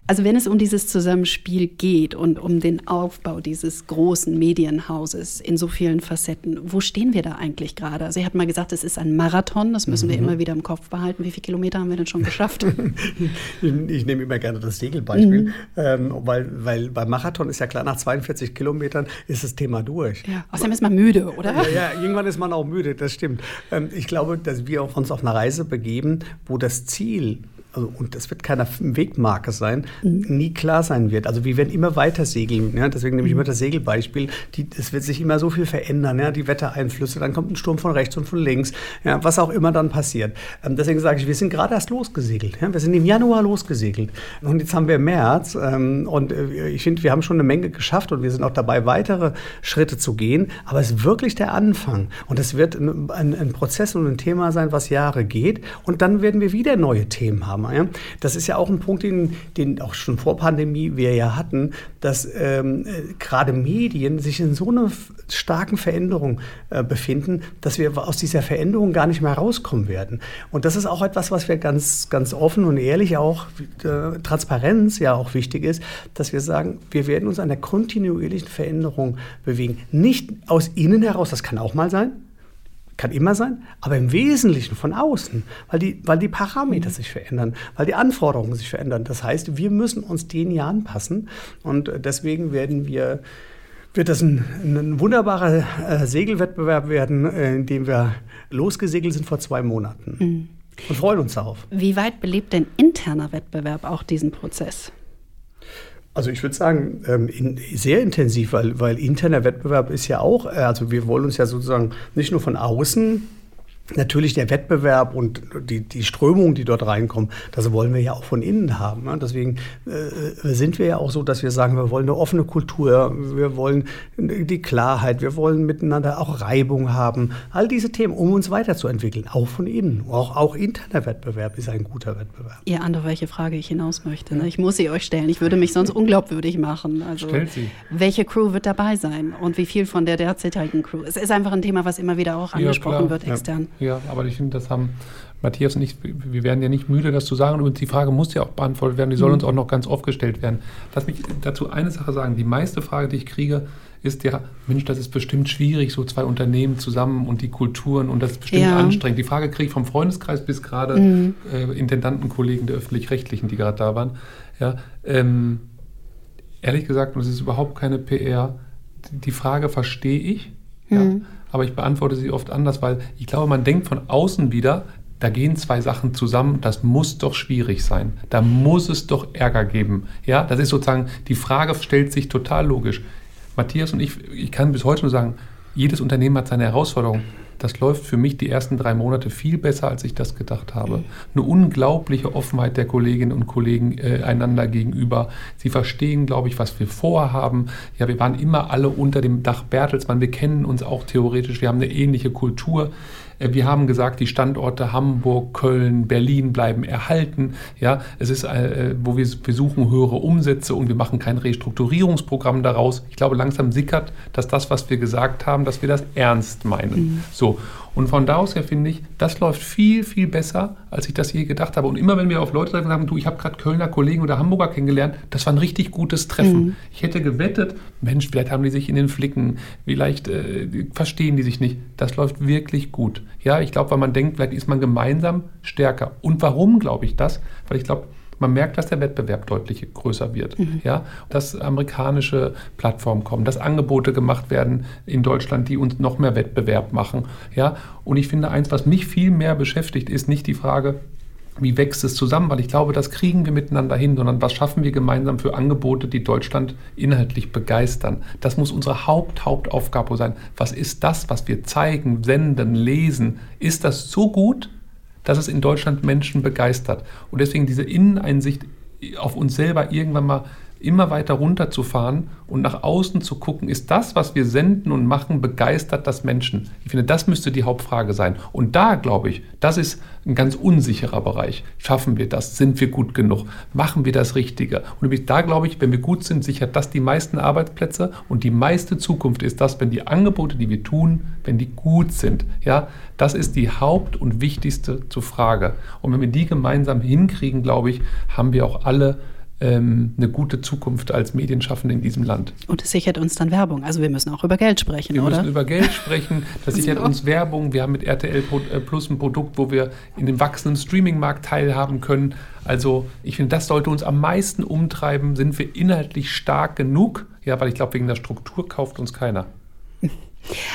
Also wenn es um dieses Zusammenspiel geht und um den Aufbau dieses großen Medienhauses in so vielen Facetten, wo stehen wir da eigentlich gerade? Also, Sie hat mal gesagt, es ist ein Marathon, das müssen mhm. wir immer wieder im Kopf behalten. Wie viele Kilometer haben wir denn schon geschafft? [LAUGHS] ich, ich, nehme immer gerne das Segelbeispiel, mhm. ähm, weil, weil beim Marathon ist ja klar, nach 42 Kilometern ist das Thema durch. Ja, außerdem ist man müde, oder? Ja, ja, irgendwann ist man auch müde, das stimmt. Ähm, ich glaube, dass wir uns auf eine Reise begeben, wo das Ziel also, und das wird keine Wegmarke sein, nie klar sein wird. Also wir werden immer weiter segeln. Ja? Deswegen nehme ich immer das Segelbeispiel. Es wird sich immer so viel verändern, ja? die Wettereinflüsse, dann kommt ein Sturm von rechts und von links, ja? was auch immer dann passiert. Ähm, deswegen sage ich, wir sind gerade erst losgesegelt. Ja? Wir sind im Januar losgesegelt. Und jetzt haben wir März. Ähm, und äh, ich finde, wir haben schon eine Menge geschafft und wir sind auch dabei, weitere Schritte zu gehen. Aber es ist wirklich der Anfang. Und es wird ein, ein, ein Prozess und ein Thema sein, was Jahre geht. Und dann werden wir wieder neue Themen haben. Ja? Das ist ja auch ein Punkt, den, den auch schon vor Pandemie wir ja hatten, dass ähm, gerade Medien sich in so einer starken Veränderung äh, befinden, dass wir aus dieser Veränderung gar nicht mehr rauskommen werden. Und das ist auch etwas, was wir ganz, ganz offen und ehrlich auch, äh, Transparenz ja auch wichtig ist, dass wir sagen, wir werden uns an der kontinuierlichen Veränderung bewegen. Nicht aus innen heraus, das kann auch mal sein, kann immer sein, aber im Wesentlichen von außen, weil die, weil die Parameter sich verändern, weil die Anforderungen sich verändern. Das heißt, wir müssen uns denen ja anpassen und deswegen werden wir wird das ein, ein wunderbarer äh, Segelwettbewerb werden, äh, in dem wir losgesegelt sind vor zwei Monaten. Mhm. Und freuen uns darauf. Wie weit belebt denn interner Wettbewerb auch diesen Prozess? Also ich würde sagen, ähm, in, sehr intensiv, weil, weil interner Wettbewerb ist ja auch, äh, also wir wollen uns ja sozusagen nicht nur von außen Natürlich der Wettbewerb und die, die Strömungen, die dort reinkommen, das wollen wir ja auch von innen haben. Ne? Deswegen äh, sind wir ja auch so, dass wir sagen, wir wollen eine offene Kultur, wir wollen die Klarheit, wir wollen miteinander auch Reibung haben. All diese Themen, um uns weiterzuentwickeln, auch von innen. Auch, auch interner Wettbewerb ist ein guter Wettbewerb. Ihr ahnt, auf welche Frage ich hinaus möchte. Ne? Ich muss sie euch stellen. Ich würde mich sonst unglaubwürdig machen. Also, Stellt sie. Welche Crew wird dabei sein und wie viel von der derzeitigen Crew? Es ist einfach ein Thema, was immer wieder auch angesprochen ja, wird extern. Ja. Ja, aber ich finde, das haben Matthias und ich, wir werden ja nicht müde, das zu sagen. Und die Frage muss ja auch beantwortet werden. Die soll mhm. uns auch noch ganz oft gestellt werden. Lass mich dazu eine Sache sagen. Die meiste Frage, die ich kriege, ist ja, Mensch, das ist bestimmt schwierig, so zwei Unternehmen zusammen und die Kulturen und das ist bestimmt ja. anstrengend. Die Frage kriege ich vom Freundeskreis bis gerade mhm. äh, Intendantenkollegen der Öffentlich-Rechtlichen, die gerade da waren. Ja, ähm, ehrlich gesagt, und es ist überhaupt keine PR, die Frage verstehe ich. Mhm. Ja, aber ich beantworte sie oft anders, weil ich glaube, man denkt von außen wieder, da gehen zwei Sachen zusammen, das muss doch schwierig sein. Da muss es doch Ärger geben. Ja, das ist sozusagen, die Frage stellt sich total logisch. Matthias und ich, ich kann bis heute nur sagen, jedes Unternehmen hat seine Herausforderungen das läuft für mich die ersten drei Monate viel besser, als ich das gedacht habe. Eine unglaubliche Offenheit der Kolleginnen und Kollegen äh, einander gegenüber. Sie verstehen, glaube ich, was wir vorhaben. Ja, wir waren immer alle unter dem Dach Bertelsmann. Wir kennen uns auch theoretisch. Wir haben eine ähnliche Kultur. Äh, wir haben gesagt, die Standorte Hamburg, Köln, Berlin bleiben erhalten. Ja, es ist, äh, wo wir, wir suchen höhere Umsätze und wir machen kein Restrukturierungsprogramm daraus. Ich glaube, langsam sickert, dass das, was wir gesagt haben, dass wir das ernst meinen. Mhm. So. Und von da aus her finde ich, das läuft viel, viel besser, als ich das je gedacht habe. Und immer wenn wir auf Leute treffen, sagen, du, ich habe gerade Kölner Kollegen oder Hamburger kennengelernt, das war ein richtig gutes Treffen. Mhm. Ich hätte gewettet, Mensch, vielleicht haben die sich in den Flicken, vielleicht äh, verstehen die sich nicht. Das läuft wirklich gut. Ja, ich glaube, weil man denkt, vielleicht ist man gemeinsam stärker. Und warum glaube ich das? Weil ich glaube, man merkt, dass der Wettbewerb deutlich größer wird. Mhm. Ja? Dass amerikanische Plattformen kommen, dass Angebote gemacht werden in Deutschland, die uns noch mehr Wettbewerb machen. Ja? Und ich finde, eins, was mich viel mehr beschäftigt, ist nicht die Frage, wie wächst es zusammen, weil ich glaube, das kriegen wir miteinander hin, sondern was schaffen wir gemeinsam für Angebote, die Deutschland inhaltlich begeistern. Das muss unsere Haupt, Hauptaufgabe sein. Was ist das, was wir zeigen, senden, lesen? Ist das so gut, dass es in Deutschland Menschen begeistert. Und deswegen diese Inneneinsicht auf uns selber irgendwann mal immer weiter runterzufahren und nach außen zu gucken, ist das, was wir senden und machen, begeistert das Menschen? Ich finde, das müsste die Hauptfrage sein. Und da, glaube ich, das ist ein ganz unsicherer Bereich. Schaffen wir das? Sind wir gut genug? Machen wir das Richtige? Und da, glaube ich, wenn wir gut sind, sichert das die meisten Arbeitsplätze und die meiste Zukunft ist das, wenn die Angebote, die wir tun, wenn die gut sind. Ja, das ist die Haupt- und wichtigste Frage. Und wenn wir die gemeinsam hinkriegen, glaube ich, haben wir auch alle ähm, eine gute Zukunft als Medienschaffende in diesem Land. Und es sichert uns dann Werbung. Also wir müssen auch über Geld sprechen, wir oder? Wir müssen über Geld sprechen. Das [LAUGHS] sichert uns Werbung. Wir haben mit RTL äh, Plus ein Produkt, wo wir in dem wachsenden Streaming-Markt teilhaben können. Also ich finde, das sollte uns am meisten umtreiben. Sind wir inhaltlich stark genug? Ja, weil ich glaube, wegen der Struktur kauft uns keiner.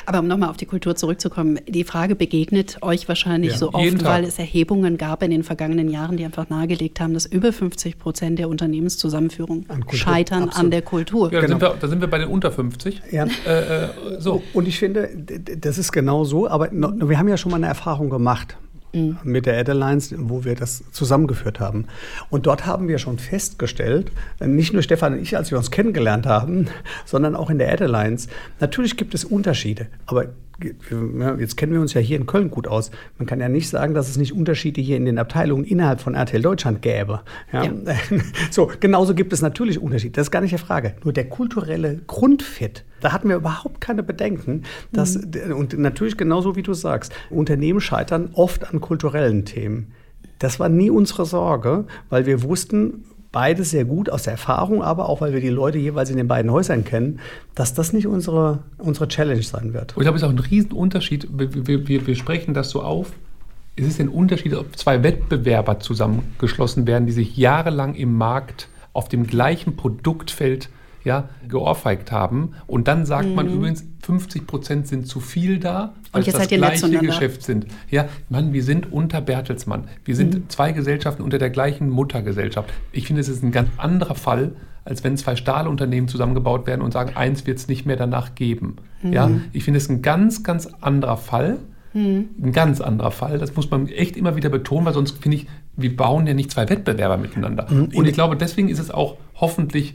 Aber um nochmal auf die Kultur zurückzukommen, die Frage begegnet euch wahrscheinlich ja, so oft, weil es Erhebungen gab in den vergangenen Jahren, die einfach nahegelegt haben, dass über 50 Prozent der Unternehmenszusammenführung scheitern Absolut. an der Kultur. Ja, da, genau. sind wir, da, sind wir, bei den unter 50. Ja. Äh, äh, so. Und ich finde, das ist genau so, aber wir haben ja schon mal eine Erfahrung gemacht mhm. mit der Adelines, wo wir das zusammengeführt haben. Und dort haben wir schon festgestellt, nicht nur Stefan und ich, als wir uns kennengelernt haben, sondern auch in der Adelines, natürlich gibt es Unterschiede, aber jetzt kennen wir uns ja hier in Köln gut aus. Man kann ja nicht sagen, dass es nicht Unterschiede hier in den Abteilungen innerhalb von RTL Deutschland gäbe. Ja? Ja. [LAUGHS] So, genauso gibt es natürlich Unterschiede. Das ist gar nicht die Frage. Nur der kulturelle Grundfit, da hatten wir überhaupt keine Bedenken. Dass, mhm. Und natürlich genauso wie du sagst, Unternehmen scheitern oft an kulturellen Themen. Das war nie unsere Sorge, weil wir wussten, beides sehr gut aus der Erfahrung, aber auch, weil wir die Leute jeweils in den beiden Häusern kennen, dass das nicht unsere, unsere Challenge sein wird. Und ich glaube, es ist auch ein Riesenunterschied. Wir, wir, wir sprechen das so auf. Es ist ein Unterschied, ob zwei Wettbewerber zusammengeschlossen werden, die sich jahrelang im Markt auf dem gleichen Produktfeld ja, geohrfeigt haben. Und dann sagt mhm. man übrigens, 50 Prozent sind zu viel da, weil das gleiche Geschäft sind. Ja, Mann, wir sind unter Bertelsmann. Wir sind mhm. zwei Gesellschaften unter der gleichen Muttergesellschaft. Ich finde, es ist ein ganz anderer Fall, als wenn zwei Stahlunternehmen zusammengebaut werden und sagen, eins wird es nicht mehr danach geben. Mhm. Ja, ich finde es ein ganz, ganz anderer Fall. Mhm. Ein ganz anderer Fall. Das muss man echt immer wieder betonen, weil sonst finde ich, wir bauen ja nicht zwei Wettbewerber miteinander. Mhm. Und ich glaube, deswegen ist es auch hoffentlich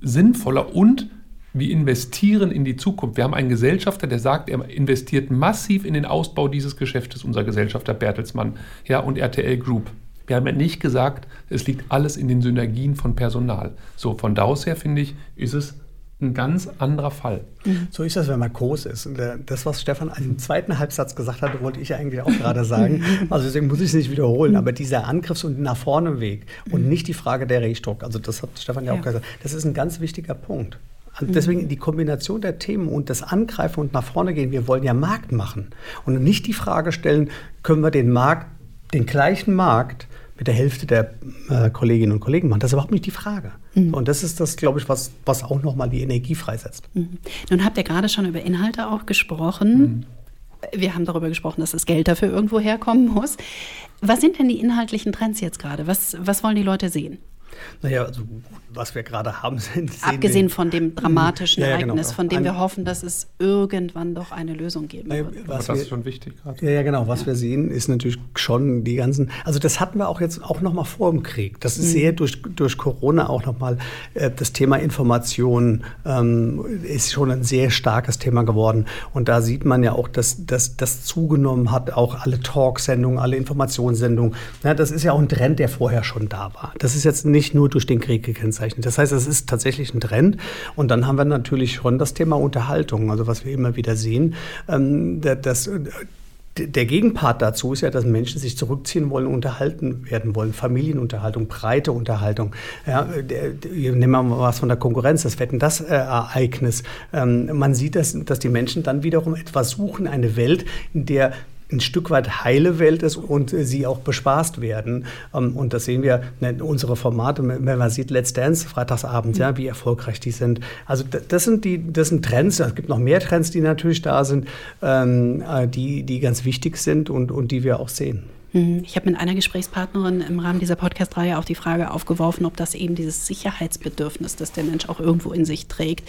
sinnvoller und wir investieren in die Zukunft. Wir haben einen Gesellschafter, der sagt, er investiert massiv in den Ausbau dieses Geschäftes, unser Gesellschafter Bertelsmann ja, und RTL Group. Wir haben ja nicht gesagt, es liegt alles in den Synergien von Personal. So, von da aus her finde ich, ist es ein ganz anderer Fall. So ist das, wenn man groß ist. Und das, was Stefan im zweiten Halbsatz gesagt hat, wollte ich eigentlich auch gerade [LAUGHS] sagen. Also deswegen muss ich es nicht wiederholen. Aber dieser Angriffs- und nach vorne Weg und nicht die Frage der Rechtdruck, also das hat Stefan ja auch gesagt, das ist ein ganz wichtiger Punkt. Also deswegen die Kombination der Themen und das Angreifen und nach vorne gehen. Wir wollen ja Markt machen und nicht die Frage stellen, können wir den Markt, den gleichen Markt mit der Hälfte der äh, Kolleginnen und Kollegen machen. Das ist überhaupt nicht die Frage. Mhm. Und das ist das, glaube ich, was, was auch nochmal die Energie freisetzt. Mhm. Nun habt ihr gerade schon über Inhalte auch gesprochen. Mhm. Wir haben darüber gesprochen, dass das Geld dafür irgendwo herkommen muss. Was sind denn die inhaltlichen Trends jetzt gerade? Was, was wollen die Leute sehen? Naja, also was wir gerade haben, [LAUGHS] sind. Abgesehen von dem dramatischen ja, ja, genau. Ereignis, von dem wir hoffen, dass es irgendwann doch eine Lösung geben naja, wird. Was das wir, ist schon wichtig gerade. Ja, ja, genau. Was ja. wir sehen, ist natürlich schon die ganzen. Also, das hatten wir auch jetzt auch noch mal vor dem Krieg. Das ist mhm. sehr durch, durch Corona auch noch mal äh, das Thema Information ähm, ist schon ein sehr starkes Thema geworden. Und da sieht man ja auch, dass das zugenommen hat, auch alle Talksendungen, alle Informationssendungen. Ja, das ist ja auch ein Trend, der vorher schon da war. Das ist jetzt nicht nur durch den Krieg gekennzeichnet gekennzeichnet. Das heißt, es ist tatsächlich ein Trend. Und dann haben wir natürlich schon das Thema Unterhaltung, also was wir immer wieder sehen. Ähm, das, der Gegenpart dazu ist ja, dass Menschen sich zurückziehen wollen, unterhalten werden wollen. Familienunterhaltung, breite Unterhaltung. Ja, nehmen wir mal was von der Konkurrenz, das Wetten, das äh, Ereignis. Ähm, man sieht, dass, dass die Menschen dann wiederum etwas suchen, eine Welt, in der ein Stück weit heile Welt ist und sie auch bespaßt werden. Ähm, und das sehen wir in unsere Formate, wenn man sieht Let's Dance freitagsabends, ja, wie erfolgreich die sind. Also das sind die, das sind Trends. Es gibt noch mehr Trends, die natürlich da sind, ähm, äh, die, die ganz wichtig sind und, und die wir auch sehen. Mhm. Ich habe mit einer Gesprächspartnerin im Rahmen dieser Podcast-Reihe auch die Frage aufgeworfen, ob das eben dieses Sicherheitsbedürfnis, das der Mensch auch irgendwo in sich trägt,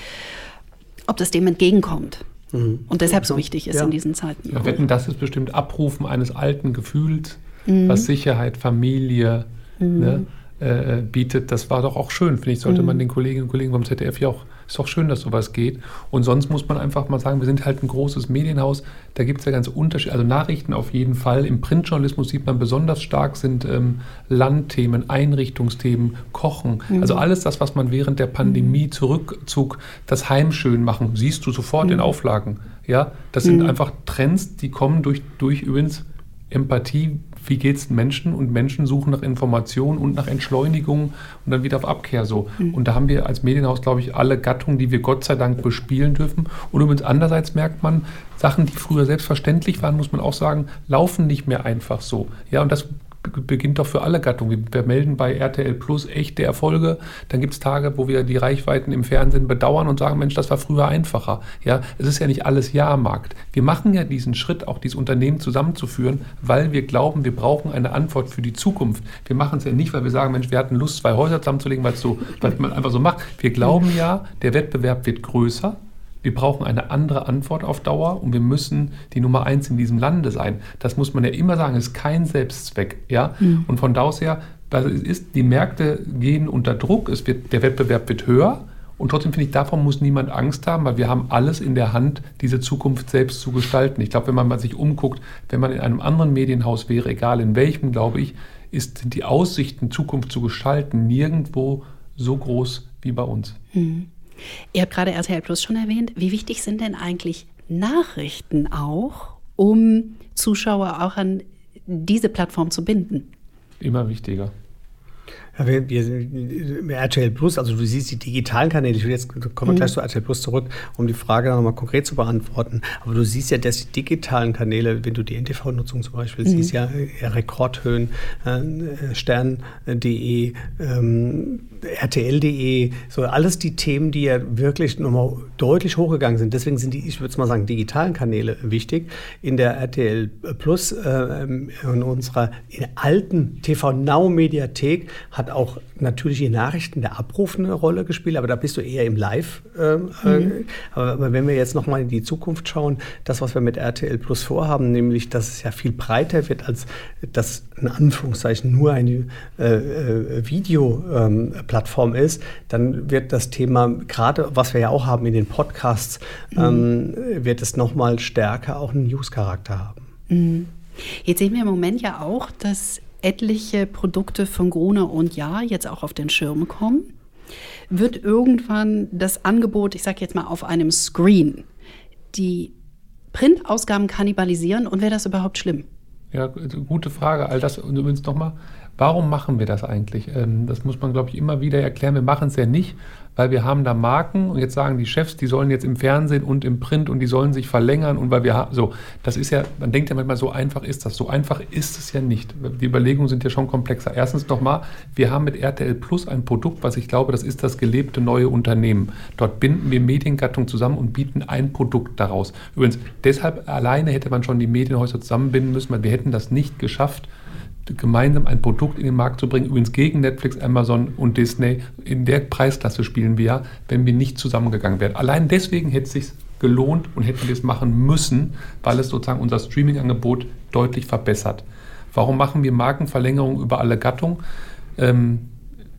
ob das dem entgegenkommt. Mhm. Und deshalb so wichtig ist ja. in diesen Zeiten. Ja, wetten, das ist bestimmt Abrufen eines alten Gefühls, mhm. was Sicherheit, Familie, mhm. ne, äh, bietet, das war doch auch schön, finde ich, sollte mhm. man den Kolleginnen und Kollegen vom ZDF ja auch, ist doch schön, dass sowas geht. Und sonst muss man einfach mal sagen, wir sind halt ein großes Medienhaus, da gibt es ja ganz Unterschiede, also Nachrichten auf jeden Fall. Im Printjournalismus sieht man besonders stark sind ähm, Landthemen, Einrichtungsthemen, Kochen, mhm. also alles das, was man während der Pandemie mhm. Zurückzug, das Heimschön machen, siehst du sofort mhm. in Auflagen. Ja, das sind mhm. einfach Trends, die kommen durch, durch übrigens Empathie, wie geht es Menschen und Menschen suchen nach Informationen und nach Entschleunigung und dann wieder auf Abkehr so. Mhm. Und da haben wir als Medienhaus, glaube ich, alle Gattungen, die wir Gott sei Dank bespielen dürfen. Und übrigens andererseits merkt man, Sachen, die früher selbstverständlich waren, muss man auch sagen, laufen nicht mehr einfach so. Ja, und das beginnt doch für alle Gattungen. Wir melden bei RTL Plus echte Erfolge. Dann gibt es Tage, wo wir die Reichweiten im Fernsehen bedauern und sagen, Mensch, das war früher einfacher. Ja, es ist ja nicht alles Jahrmarkt. Wir machen ja diesen Schritt, auch dieses Unternehmen zusammenzuführen, weil wir glauben, wir brauchen eine Antwort für die Zukunft. Wir machen es ja nicht, weil wir sagen, Mensch, wir hatten Lust, zwei Häuser zusammenzulegen, weil es so, weil man einfach so macht. Wir glauben ja, der Wettbewerb wird größer. Wir brauchen eine andere Antwort auf Dauer und wir müssen die Nummer eins in diesem Lande sein. Das muss man ja immer sagen, ist kein Selbstzweck. Ja? Mhm. Und von da aus her, was ist, die Märkte gehen unter Druck, es wird, der Wettbewerb wird höher. Und trotzdem finde ich, davon muss niemand Angst haben, weil wir haben alles in der Hand, diese Zukunft selbst zu gestalten. Ich glaube, wenn man mal sich umguckt, wenn man in einem anderen Medienhaus wäre, egal in welchem, glaube ich, ist die Aussichten, Zukunft zu gestalten, nirgendwo so groß wie bei uns. Mhm. Ihr habt gerade RTL Plus schon erwähnt. Wie wichtig sind denn eigentlich Nachrichten auch, um Zuschauer auch an diese Plattform zu binden? Immer wichtiger. Ja, wir, wir, RTL Plus, also du siehst die digitalen Kanäle, ich will jetzt kommen wir mhm. gleich zu RTL Plus zurück, um die Frage nochmal konkret zu beantworten. Aber du siehst ja, dass die digitalen Kanäle, wenn du die NTV-Nutzung zum Beispiel mhm. siehst, ja, ja Rekordhöhen, äh, Stern.de, ähm, RTL.de, so alles die Themen, die ja wirklich nochmal deutlich hochgegangen sind. Deswegen sind die, ich würde mal sagen, digitalen Kanäle wichtig. In der RTL Plus, äh, in unserer in alten TV Now Mediathek hat auch natürlich die Nachrichten der Abruf eine Rolle gespielt, aber da bist du eher im Live. Äh, mhm. aber, aber, wenn wir jetzt nochmal in die Zukunft schauen, das, was wir mit RTL Plus vorhaben, nämlich, dass es ja viel breiter wird als das in Anführungszeichen nur eine äh, äh Videoplattform ähm, ist, dann wird das Thema, gerade was wir ja auch haben in den Podcasts, mhm. ähm, wird es nochmal stärker auch einen News-Charakter haben. Mhm. Jetzt sehen wir im Moment ja auch, dass etliche Produkte von Gruner und Ja jetzt auch auf den Schirm kommen. Wird irgendwann das Angebot, ich sage jetzt mal auf einem Screen, die Printausgaben kannibalisieren und wäre das überhaupt schlimm? Ja, gute Frage. All das und übrigens nochmal, warum machen wir das eigentlich? Ähm, das muss man, glaube ich, immer wieder erklären. Wir machen es ja nicht, weil wir haben da Marken und jetzt sagen die Chefs, die sollen jetzt im Fernsehen und im Print und die sollen sich verlängern und weil wir haben, so, das ist ja, man denkt ja manchmal, so einfach ist das. So einfach ist es ja nicht. Die Überlegungen sind ja schon komplexer. Erstens nochmal, wir haben mit RTL Plus ein Produkt, was ich glaube, das ist das gelebte neue Unternehmen. Dort binden wir Mediengattung zusammen und bieten ein Produkt daraus. Übrigens, deshalb alleine hätte man schon die Medienhäuser zusammenbinden müssen, weil wir hätten das nicht geschafft, gemeinsam ein Produkt in den Markt zu bringen, übrigens gegen Netflix, Amazon und Disney. In der Preisklasse spielen wir ja, wenn wir nicht zusammengegangen wären. Allein deswegen hätte es sich gelohnt und hätten wir es machen müssen, weil es sozusagen unser Streaming-Angebot deutlich verbessert. Warum machen wir Markenverlängerung über alle Gattungen? Ähm,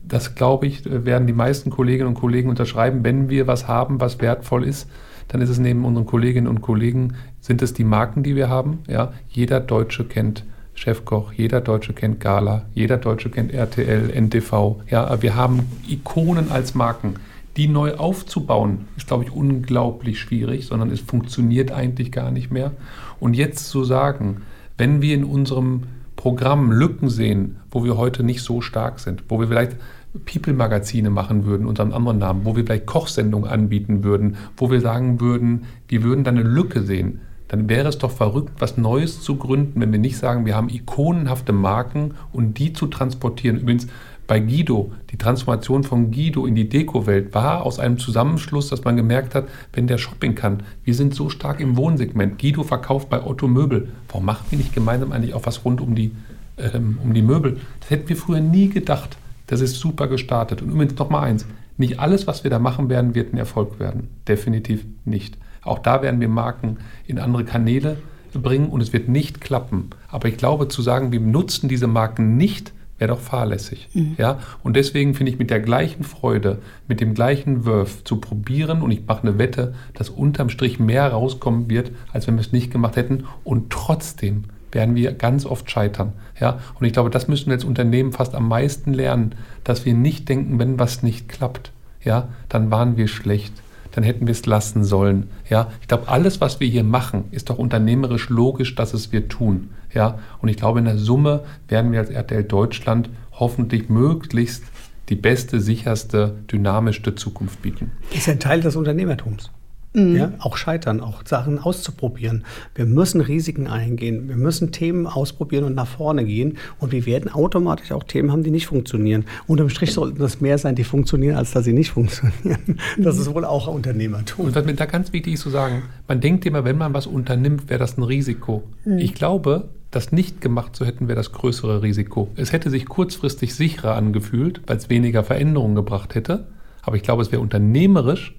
das, glaube ich, werden die meisten Kolleginnen und Kollegen unterschreiben. Wenn wir was haben, was wertvoll ist, dann ist es neben unseren Kolleginnen und Kollegen, sind es die Marken, die wir haben. Ja, jeder Deutsche kennt Chefkoch, jeder Deutsche kennt Gala, jeder Deutsche kennt RTL, NTV. Ja, wir haben Ikonen als Marken. Die neu aufzubauen, ist, glaube ich, unglaublich schwierig, sondern es funktioniert eigentlich gar nicht mehr. Und jetzt zu sagen, wenn wir in unserem Programm Lücken sehen, wo wir heute nicht so stark sind, wo wir vielleicht People-Magazine machen würden unter einem anderen Namen, wo wir vielleicht Kochsendungen anbieten würden, wo wir sagen würden, wir würden da eine Lücke sehen, dann wäre es doch verrückt, was Neues zu gründen, wenn wir nicht sagen, wir haben ikonenhafte Marken und die zu transportieren. Übrigens bei Guido, die Transformation von Guido in die Deko-Welt war aus einem Zusammenschluss, dass man gemerkt hat, wenn der Shopping kann, wir sind so stark im Wohnsegment. Guido verkauft bei Otto Möbel. Warum machen wir nicht gemeinsam eigentlich auch was rund um die, ähm, um die Möbel? Das hätten wir früher nie gedacht. Das ist super gestartet. Und übrigens noch mal eins: Nicht alles, was wir da machen werden, wird ein Erfolg werden. Definitiv nicht. Auch da werden wir Marken in andere Kanäle bringen und es wird nicht klappen. Aber ich glaube, zu sagen, wir nutzen diese Marken nicht wäre doch fahrlässig. Mhm. Ja? Und deswegen finde ich mit der gleichen Freude, mit dem gleichen Wurf zu probieren, und ich mache eine Wette, dass unterm Strich mehr rauskommen wird, als wenn wir es nicht gemacht hätten. Und trotzdem werden wir ganz oft scheitern. Ja? Und ich glaube, das müssen wir als Unternehmen fast am meisten lernen, dass wir nicht denken, wenn was nicht klappt, ja, dann waren wir schlecht dann hätten wir es lassen sollen. Ja, ich glaube, alles, was wir hier machen, ist doch unternehmerisch logisch, dass es wir tun. Ja, und ich glaube, in der Summe werden wir als RTL Deutschland hoffentlich möglichst die beste, sicherste, dynamischste Zukunft bieten. Ist ein Teil des Unternehmertums. Mhm. Ja, auch scheitern, auch Sachen auszuprobieren. Wir müssen Risiken eingehen. Wir müssen Themen ausprobieren und nach vorne gehen. Und wir werden automatisch auch Themen haben, die nicht funktionieren. Unterm Strich sollten das mehr sein, die funktionieren, als dass sie nicht [LAUGHS] funktionieren. Das mhm. ist wohl auch Unternehmertum. Und was mir da ganz wichtig ist zu sagen, man denkt immer, wenn man was unternimmt, wäre das ein Risiko. Mhm. Ich glaube, das nicht gemacht zu hätten, wäre das größere Risiko. Es hätte sich kurzfristig sicherer angefühlt, weil es weniger Veränderungen gebracht hätte. Aber ich glaube, es wäre unternehmerisch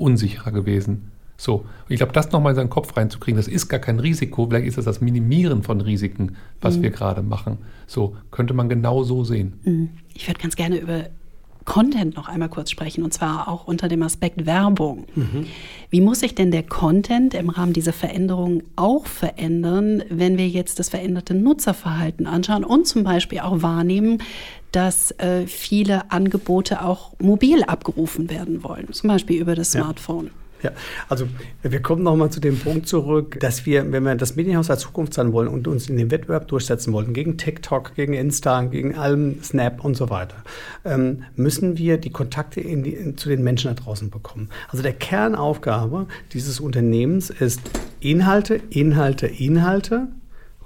unsicherer gewesen. So, und ich glaube, das nochmal in seinen Kopf reinzukriegen, das ist gar kein Risiko, vielleicht ist das das Minimieren von Risiken, was mhm. wir gerade machen. So, könnte man genau so sehen. Mhm. Ich würde ganz gerne über Content noch einmal kurz sprechen, und zwar auch unter dem Aspekt Werbung. Mhm. Wie muss sich denn der Content im Rahmen dieser Veränderungen auch verändern, wenn wir jetzt das veränderte Nutzerverhalten anschauen und zum Beispiel auch wahrnehmen, dass äh, viele Angebote auch mobil abgerufen werden wollen, zum Beispiel über das Smartphone. Ja. Also wir kommen nochmal zu dem Punkt zurück, dass wir, wenn wir das Medienhaus als Zukunft sein wollen und uns in den Wettbewerb durchsetzen wollen, gegen TikTok, gegen Insta, gegen allem Snap und so weiter, ähm, müssen wir die Kontakte in die, in, zu den Menschen da draußen bekommen. Also der Kernaufgabe dieses Unternehmens ist Inhalte, Inhalte, Inhalte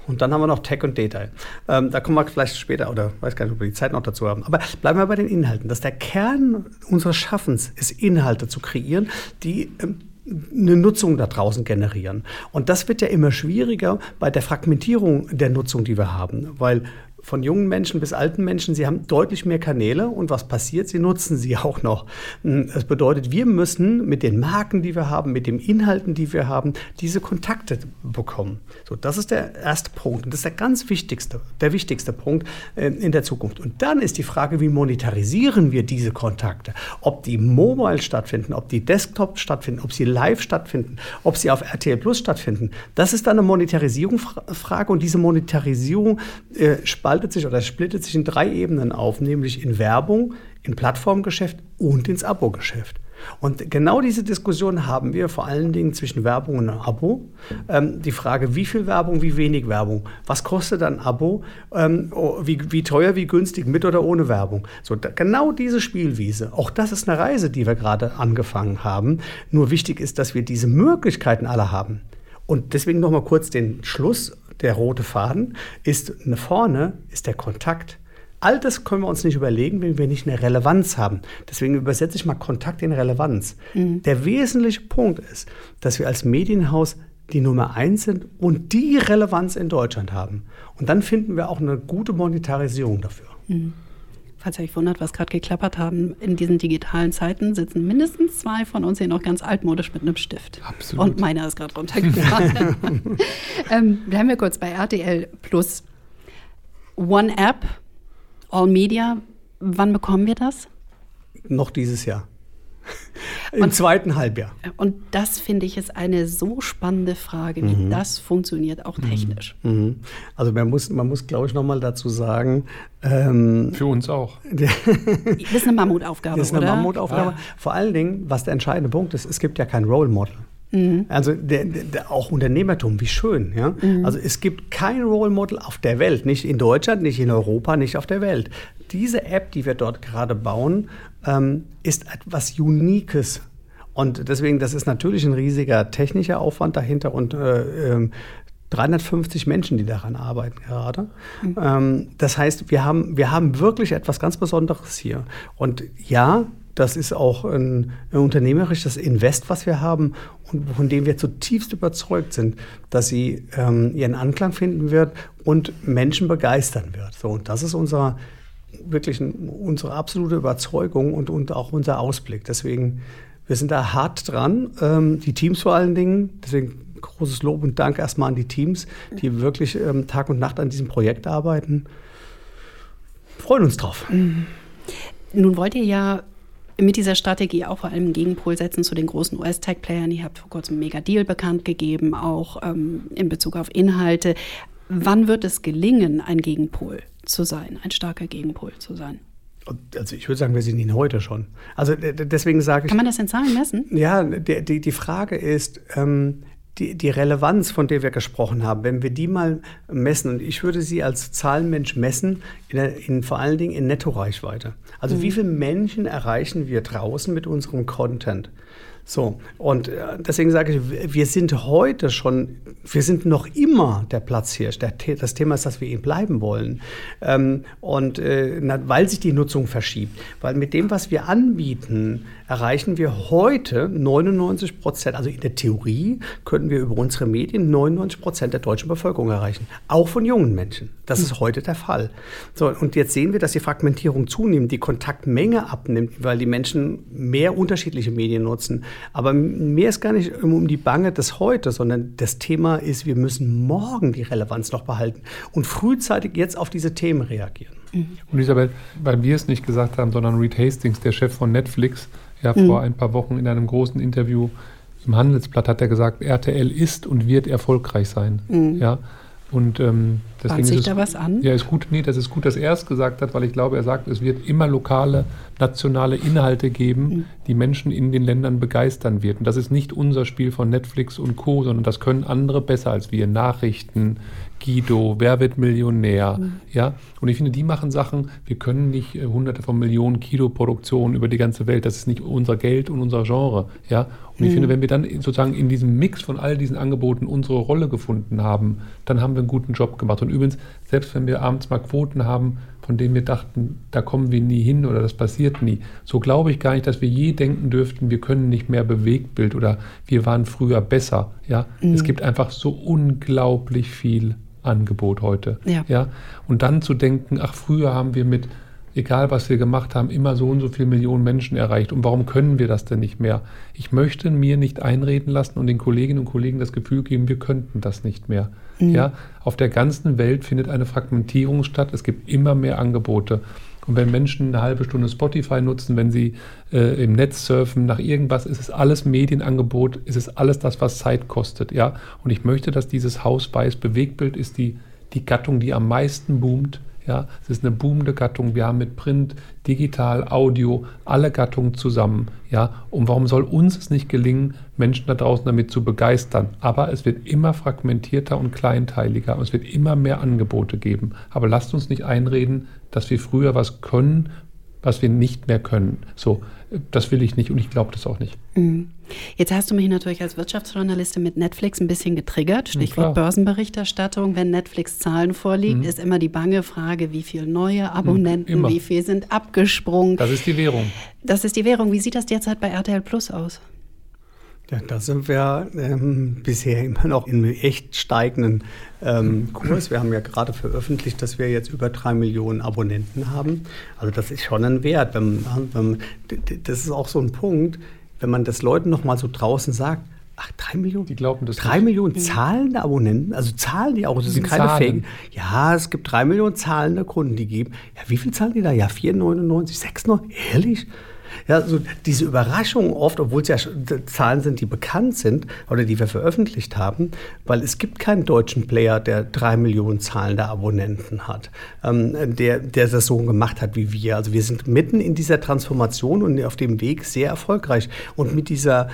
und dann haben wir noch Tech und Data. Ähm, da kommen wir vielleicht später, oder weiß gar nicht, ob wir die Zeit noch dazu haben. Aber bleiben wir bei den Inhalten. Dass der Kern unseres Schaffens ist, Inhalte zu kreieren, die ähm, eine Nutzung da draußen generieren. Und das wird ja immer schwieriger bei der Fragmentierung der Nutzung, die wir haben, weil von jungen Menschen bis alten Menschen, sie haben deutlich mehr Kanäle und was passiert, sie nutzen sie [LAUGHS] auch noch. Hm, das bedeutet, wir müssen mit den Marken, die wir haben, mit den Inhalten, die wir haben, diese Kontakte bekommen. So, das ist der erste Punkt und das ist der ganz wichtigste, der wichtigste Punkt äh, in der Zukunft. Und dann ist die Frage, wie monetarisieren wir diese Kontakte? Ob die mobile stattfinden, ob die Desktop stattfinden, ob sie live stattfinden, ob sie auf RTL Plus stattfinden. Das ist dann eine Monetarisierungsfrage und diese Monetarisierung äh, spaltet sich oder splittet sich in drei Ebenen auf, nämlich in Werbung, in Plattformgeschäft und ins Abo-Geschäft. Und genau diese Diskussion haben wir vor allen Dingen zwischen Werbung und Abo. Ähm, die Frage, wie viel Werbung, wie wenig Werbung, was kostet ein Abo, ähm, oh, wie, wie, teuer, wie günstig, mit oder ohne Werbung. So, da, genau diese Spielwiese, auch das ist eine Reise, die wir gerade angefangen haben. Nur wichtig ist, dass wir diese Möglichkeiten alle haben. Und deswegen noch mal kurz den Schluss der rote Faden, ist vorne ist der Kontakt. All das können wir uns nicht überlegen, wenn wir nicht eine Relevanz haben. Deswegen übersetze ich mal Kontakt in Relevanz. Mhm. Der wesentliche Punkt ist, dass wir als Medienhaus die Nummer eins sind und die Relevanz in Deutschland haben. Und dann finden wir auch eine gute Monetarisierung dafür. Mhm falls ihr euch wundert, was gerade geklappert haben, in diesen digitalen Zeiten sitzen mindestens zwei von uns hier noch ganz altmodisch mit einem Stift. Absolut. Und meiner ist gerade runtergefallen. [LAUGHS] ähm, bleiben wir kurz bei RTL Plus. One App, All Media, wann bekommen wir das? Noch dieses Jahr. Im und, zweiten Halbjahr. Und das finde ich ist eine so spannende Frage, wie mhm. das funktioniert, auch mhm. technisch. Mhm. Also man muss, man muss glaube ich, nochmal dazu sagen. Ähm, Für uns auch. [LAUGHS] das ist eine Mammutaufgabe. Das ist eine oder? Mammutaufgabe. Ja. Vor allen Dingen, was der entscheidende Punkt ist, es gibt ja kein Role Model. Mhm. Also der, der, auch Unternehmertum, wie schön. Ja? Mhm. Also es gibt kein Role Model auf der Welt, nicht in Deutschland, nicht in Europa, nicht auf der Welt. Diese App, die wir dort gerade bauen, ähm, ist etwas Uniques. Und deswegen, das ist natürlich ein riesiger technischer Aufwand dahinter und äh, 350 ähm, Menschen, die daran arbeiten gerade. Mhm. Ähm, das heißt, wir haben, wir haben wirklich etwas ganz Besonderes hier. Und ja, das ist auch ein, ein, unternehmerisches Invest, was wir haben und von dem wir zutiefst überzeugt sind, dass sie ähm, ihren Anklang finden wird und Menschen begeistern wird. So, und das ist unser, wirklich unsere absolute Überzeugung und, und auch unser Ausblick. Deswegen, wir sind da hart dran, ähm, die Teams vor allen Dingen. Deswegen großes Lob und Dank erstmal an die Teams, die wirklich ähm, Tag und Nacht an diesem Projekt arbeiten. freuen uns drauf. Nun wollt ihr ja mit dieser Strategie auch vor allem Gegenpol setzen zu den großen US-Tech-Playern. Ihr habt vor kurzem einen Mega-Deal bekannt gegeben, auch ähm, in Bezug auf Inhalte. Wann wird es gelingen, ein Gegenpol zu sein, ein starker Gegenpol zu sein? Also ich würde sagen, wir sind ihn heute schon. Also deswegen sage ich. Kann man das in Zahlen messen? Ja, die, die, die Frage ist, ähm, die, die Relevanz, von der wir gesprochen haben, wenn wir die mal messen, und ich würde sie als Zahlenmensch messen, in, in vor allen Dingen in Nettoreichweite. Also mhm. wie viele Menschen erreichen wir draußen mit unserem Content? So, und äh, deswegen sage ich, wir sind heute schon, wir sind noch immer der Platzhirsch. das Thema ist, dass wir ihn bleiben wollen. Ähm, und äh, weil sich die Nutzung verschiebt. Weil mit dem, was wir anbieten, erreichen wir heute 99 Prozent, also in der Theorie können wir über unsere Medien 99 Prozent der deutschen Bevölkerung erreichen. Auch von jungen Menschen. Das ist heute der Fall. So, und jetzt sehen wir, dass die Fragmentierung zunimmt, die Kontaktmenge abnimmt, weil die Menschen mehr unterschiedliche Medien nutzen. Aber mir ist gar nicht um die Bange des heute, sondern das Thema ist, wir müssen morgen die Relevanz noch behalten und frühzeitig jetzt auf diese Themen reagieren. Und Isabel, weil wir es nicht gesagt haben, sondern Reed Hastings, der Chef von Netflix, ja mhm. vor ein paar Wochen in einem großen Interview im Handelsblatt hat er gesagt, RTL ist und wird erfolgreich sein. Mhm. Ja. Und ähm, deswegen Bahnt sich ist es, da was an? Ja, ist gut. Nee, das ist gut, dass er es gesagt hat, weil ich glaube, er sagt, es wird immer lokale, nationale Inhalte geben, mhm. die Menschen in den Ländern begeistern wird. Und das ist nicht unser Spiel von Netflix und Co., sondern das können andere besser als wir. Nachrichten, Guido, Wer wird Millionär? Mhm. Ja? Und ich finde, die machen Sachen, wir können nicht äh, hunderte von Millionen Kilo Produktion über die ganze Welt, das ist nicht unser Geld und unser Genre. Ja? Und mhm. ich finde, wenn wir dann sozusagen in diesem Mix von all diesen Angeboten unsere Rolle gefunden haben, dann haben wir einen guten Job gemacht. Und übrigens, selbst wenn wir abends mal Quoten haben, von denen wir dachten, da kommen wir nie hin oder das passiert nie. So glaube ich gar nicht, dass wir je denken dürften, wir können nicht mehr Bewegtbild oder wir waren früher besser. Ja, mhm. es gibt einfach so unglaublich viel Angebot heute. Ja. ja. Und dann zu denken, ach, früher haben wir mit, egal was wir gemacht haben, immer so und so viele Millionen Menschen erreicht. Und warum können wir das denn nicht mehr? Ich möchte mir nicht einreden lassen und den Kolleginnen und Kollegen das Gefühl geben, wir könnten das nicht mehr. Mhm. Ja, auf der ganzen Welt findet eine Fragmentierung statt. Es gibt immer mehr Angebote. Und wenn Menschen eine halbe Stunde Spotify nutzen, wenn sie äh, im Netz surfen, nach irgendwas, ist es alles Medienangebot, ist es alles das, was Zeit kostet. Ja? Und ich möchte, dass dieses Haus weiß, Bewegtbild ist die, die Gattung, die am meisten boomt. Ja, es ist eine boomende Gattung. Wir haben mit Print, Digital, Audio alle Gattungen zusammen. Ja, und warum soll uns es nicht gelingen, Menschen da draußen damit zu begeistern? Aber es wird immer fragmentierter und kleinteiliger und es wird immer mehr Angebote geben. Aber lasst uns nicht einreden, dass wir früher was können, was wir nicht mehr können. So, das will ich nicht und ich glaube das auch nicht. Mhm. Jetzt hast du mich natürlich als Wirtschaftsjournalistin mit Netflix ein bisschen getriggert. Stichwort ja, Börsenberichterstattung. Wenn Netflix Zahlen vorliegt, mhm. ist immer die bange Frage, wie viele neue Abonnenten, mhm, wie viel sind abgesprungen. Das ist die Währung. Das ist die Währung. Wie sieht das derzeit bei RTL Plus aus? Ja, da sind wir ähm, bisher immer noch in einem echt steigenden ähm, Kurs. Wir haben ja gerade veröffentlicht, dass wir jetzt über drei Millionen Abonnenten haben. Also das ist schon ein Wert. Wenn, wenn, das ist auch so ein Punkt, wenn man das Leuten noch mal so draußen sagt, Ach, drei Millionen? Die glauben das Drei nicht. Millionen zahlende Abonnenten, also zahlen die auch, das sind keine Fake. Ja, es gibt drei Millionen zahlende Kunden, die geben. Ja, wie viel zahlen die da? Ja, 4,99, 6,99, ehrlich? Ja, so diese Überraschung oft, obwohl es ja Zahlen sind, die bekannt sind oder die wir veröffentlicht haben, weil es gibt keinen deutschen Player, der drei Millionen zahlende Abonnenten hat, ähm, der, der das so gemacht hat wie wir. Also wir sind mitten in dieser Transformation und auf dem Weg sehr erfolgreich. Und mit dieser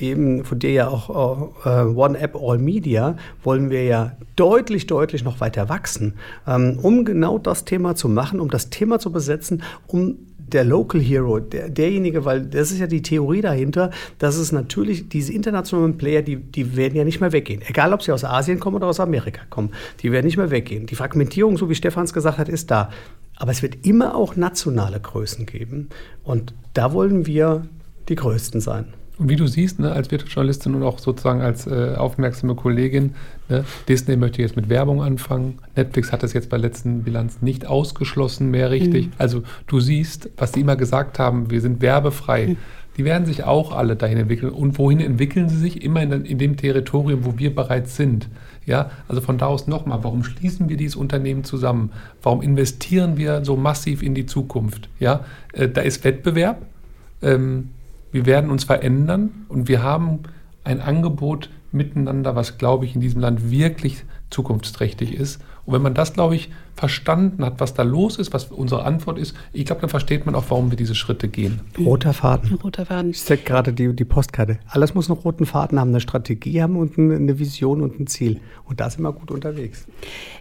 eben von der ja auch äh, One App All Media wollen wir ja deutlich, deutlich noch weiter wachsen, ähm, um genau das Thema zu machen, um das Thema zu besetzen, um der Local Hero, der, derjenige, weil das ist ja die Theorie dahinter, dass es natürlich diese internationalen Player, die, die werden ja nicht mehr weggehen. Egal, ob sie aus Asien kommen oder aus Amerika kommen, die werden nicht mehr weggehen. Die Fragmentierung, so wie Stefans gesagt hat, ist da. Aber es wird immer auch nationale Größen geben. Und da wollen wir die Größten sein. Und wie du siehst, ne, als Wirtschaftsjournalistin und auch sozusagen als äh, aufmerksame Kollegin, ne, Disney möchte jetzt mit Werbung anfangen. Netflix hat das jetzt bei letzten Bilanz nicht ausgeschlossen mehr richtig. Mhm. Also du siehst, was sie immer gesagt haben, wir sind werbefrei. Mhm. die werden sich auch alle dahin entwickeln. Und wohin entwickeln sie sich? Immer in, in dem Territorium, wo wir bereits sind. Ja, also von da aus nochmal, warum schließen wir dieses Unternehmen zusammen? Warum investieren wir so massiv in die Zukunft? Ja, äh, da ist Wettbewerb. Ähm, wir werden uns verändern und wir haben ein Angebot miteinander, was, glaube ich, in diesem Land wirklich zukunftsträchtig ist. Und wenn man das, glaube ich, verstanden hat, was da los ist, was unsere Antwort ist, ich glaube, dann versteht man auch, warum wir diese Schritte gehen. Roter Faden. Roter Faden. Ich zeige gerade die, die Postkarte. Alles muss einen roten Faden haben, eine Strategie haben und eine Vision und ein Ziel. Und da sind wir gut unterwegs.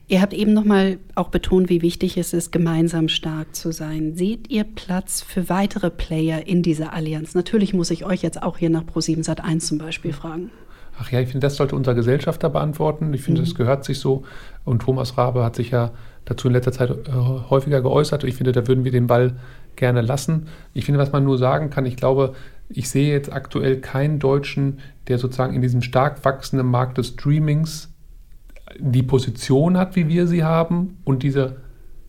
Ihr habt eben nochmal auch betont, wie wichtig es ist, gemeinsam stark zu sein. Seht ihr Platz für weitere Player in dieser Allianz? Natürlich muss ich euch jetzt auch hier nach Pro7 Sat1 zum Beispiel fragen. Ach ja, ich finde, das sollte unser Gesellschafter beantworten. Ich finde, mhm. das gehört sich so. Und Thomas Rabe hat sich ja dazu in letzter Zeit äh, häufiger geäußert. Ich finde, da würden wir den Ball gerne lassen. Ich finde, was man nur sagen kann, ich glaube, ich sehe jetzt aktuell keinen Deutschen, der sozusagen in diesem stark wachsenden Markt des Streamings die Position hat, wie wir sie haben und diese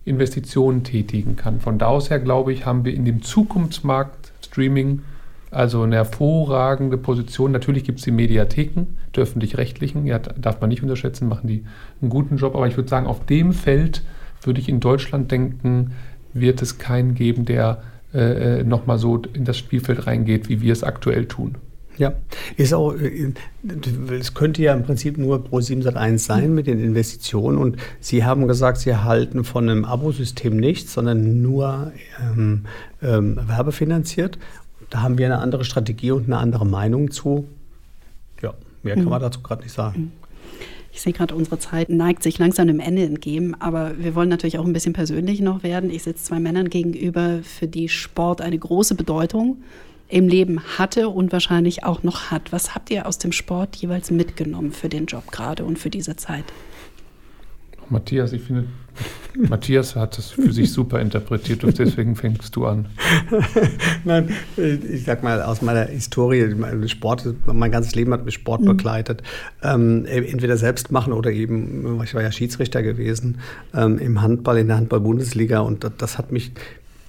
Investitionen tätigen kann. Von da aus her, glaube ich, haben wir in dem Zukunftsmarkt Streaming also eine hervorragende Position. Natürlich gibt es die Mediatheken, die öffentlich-rechtlichen, ja, darf man nicht unterschätzen, machen die einen guten Job. Aber ich würde sagen, auf dem Feld würde ich in Deutschland denken, wird es keinen geben, der äh, äh nochmal so in das Spielfeld reingeht, wie wir es aktuell tun. Ja, ist auch, äh, es könnte ja im Prinzip nur Pro 701 sein mit den Investitionen und Sie haben gesagt, Sie halten von einem Abosystem nichts, sondern nur ähm, ähm, werbefinanziert da haben wir eine andere Strategie und eine andere Meinung zu. Ja, mehr kann mhm. man dazu gerade nicht sagen. Ich sehe gerade, unsere Zeit neigt sich langsam dem Ende entgegen, aber wir wollen natürlich auch ein bisschen persönlich noch werden. Ich sitze zwei Männern gegenüber, für die Sport eine große Bedeutung im Leben hatte und wahrscheinlich auch noch hat. Was habt ihr aus dem Sport jeweils mitgenommen für den Job gerade und für diese Zeit? Matthias, ich finde, Matthias hat es für sich super interpretiert und deswegen fängst du an. [LAUGHS] Nein, ich sag mal, aus meiner Historie, Sport, mein ganzes Leben hat mich Sport mhm. begleitet. Ähm, entweder selbst machen oder eben, ich war ja Schiedsrichter gewesen ähm, im Handball, in der Handball-Bundesliga und das, das hat mich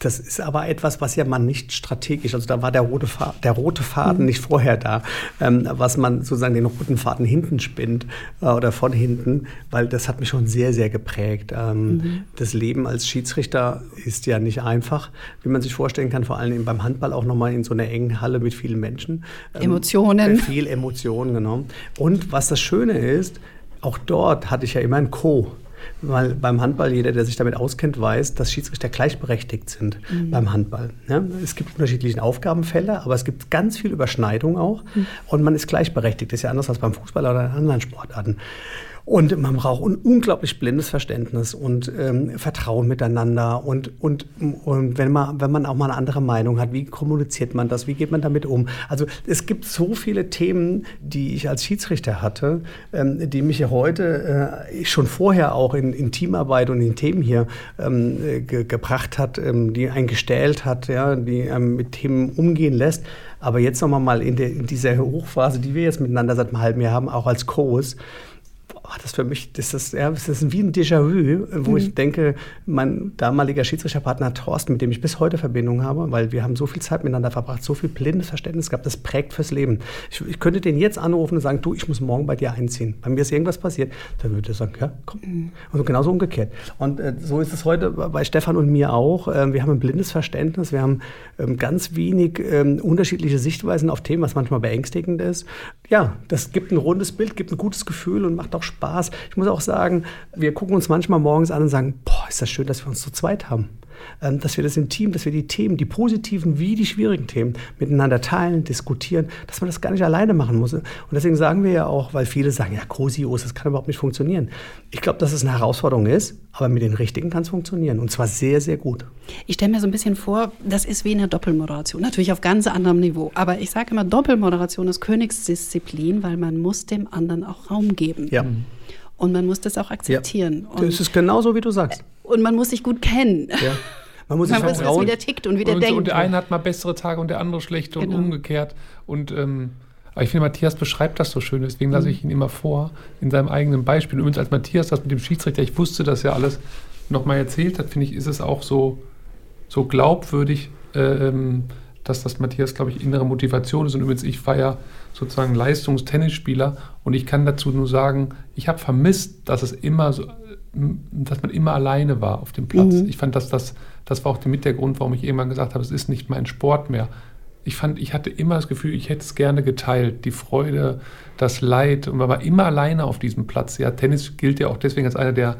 das ist aber etwas, was ja man nicht strategisch, also da war der rote, Faden, der rote Faden mhm. nicht vorher da, ähm, was man sozusagen den roten Faden hinten spinnt äh, oder von hinten, weil das hat mich schon sehr, sehr geprägt. Ähm, mhm. Das Leben als Schiedsrichter ist ja nicht einfach, wie man sich vorstellen kann, vor allem beim Handball auch nochmal in so einer engen Halle mit vielen Menschen. Ähm, Emotionen. Viel Emotionen, genau. Und was das Schöne ist, auch dort hatte ich ja immer ein Co. Weil beim Handball, jeder, der sich damit auskennt, weiß, dass Schiedsrichter gleichberechtigt sind mhm. beim Handball. Ja, es gibt unterschiedliche Aufgabenfelder, aber es gibt ganz viel Überschneidung auch. Mhm. Und man ist gleichberechtigt. Das ist ja anders als beim Fußball oder in anderen Sportarten. Und man braucht ein unglaublich blindes Verständnis und ähm, Vertrauen miteinander. Und, und, und wenn, man, wenn man auch mal eine andere Meinung hat, wie kommuniziert man das? Wie geht man damit um? Also es gibt so viele Themen, die ich als Schiedsrichter hatte, ähm, die mich heute äh, schon vorher auch in, in, Teamarbeit und in Themen hier ähm, ge gebracht hat, ähm, die einen gestählt hat, ja, die ähm, mit Themen umgehen lässt. Aber jetzt nochmal mal in, der, in dieser Hochphase, die wir jetzt miteinander seit einem halben Jahr haben, auch als Coach, oh, das für mich, das ist, ja, das ist wie ein Déjà-vu, wo mhm. ich denke, mein damaliger Schiedsrichterpartner Thorsten, mit dem ich bis heute Verbindung habe, weil wir haben so viel Zeit miteinander verbracht, so viel blindes Verständnis gehabt, das prägt fürs Leben. Ich, ich könnte den jetzt anrufen und sagen, du, ich muss morgen bei dir einziehen. Bei mir ist irgendwas passiert. Dann würde er sagen, ja, komm. Mhm. Und genauso umgekehrt. Und äh, so ist es heute bei Stefan und mir auch. Äh, wir haben ein blindes Verständnis, wir haben ähm, ganz wenig ähm, unterschiedliche Sichtweisen auf Themen, was manchmal beängstigend ist. Ja, das gibt ein rundes Bild, gibt ein gutes Gefühl und macht auch Spaß Spaß. Ich muss auch sagen, wir gucken uns manchmal morgens an und sagen, ist das schön, dass wir uns zu zweit haben. Ähm, dass wir das im Team, dass wir die Themen, die positiven wie die schwierigen Themen miteinander teilen, diskutieren, dass man das gar nicht alleine machen muss. Und deswegen sagen wir ja auch, weil viele sagen, ja, Cosios, das kann überhaupt nicht funktionieren. Ich glaube, dass es eine Herausforderung ist, aber mit den richtigen kann es funktionieren und zwar sehr, sehr gut. Ich stelle mir so ein bisschen vor, das ist wie eine Doppelmoderation, natürlich auf ganz anderem Niveau. Aber ich sage immer, Doppelmoderation ist Königsdisziplin, weil man muss dem anderen auch Raum geben. Ja. Und man muss das auch akzeptieren. Ja, das ist genauso, wie du sagst. Und man muss sich gut kennen. Ja. Man muss [LAUGHS] sich man vertrauen. Weiß, wie der tickt und wie der und, denkt. Und der eine hat mal bessere Tage und der andere schlechte genau. und umgekehrt. Und ähm, aber ich finde, Matthias beschreibt das so schön, deswegen lasse ich ihn immer vor, in seinem eigenen Beispiel. Übrigens, als Matthias das mit dem Schiedsrichter, ich wusste das ja alles, nochmal erzählt hat, finde ich, ist es auch so, so glaubwürdig, äh, ähm, dass das Matthias, glaube ich, innere Motivation ist. Und übrigens, ich war ja sozusagen Leistungstennisspieler und ich kann dazu nur sagen, ich habe vermisst, dass es immer so, dass man immer alleine war auf dem Platz. Mhm. Ich fand, dass das, das war auch mit der Grund, warum ich irgendwann gesagt habe, es ist nicht mein Sport mehr. Ich fand, ich hatte immer das Gefühl, ich hätte es gerne geteilt, die Freude, das Leid und man war immer alleine auf diesem Platz. Ja, Tennis gilt ja auch deswegen als einer der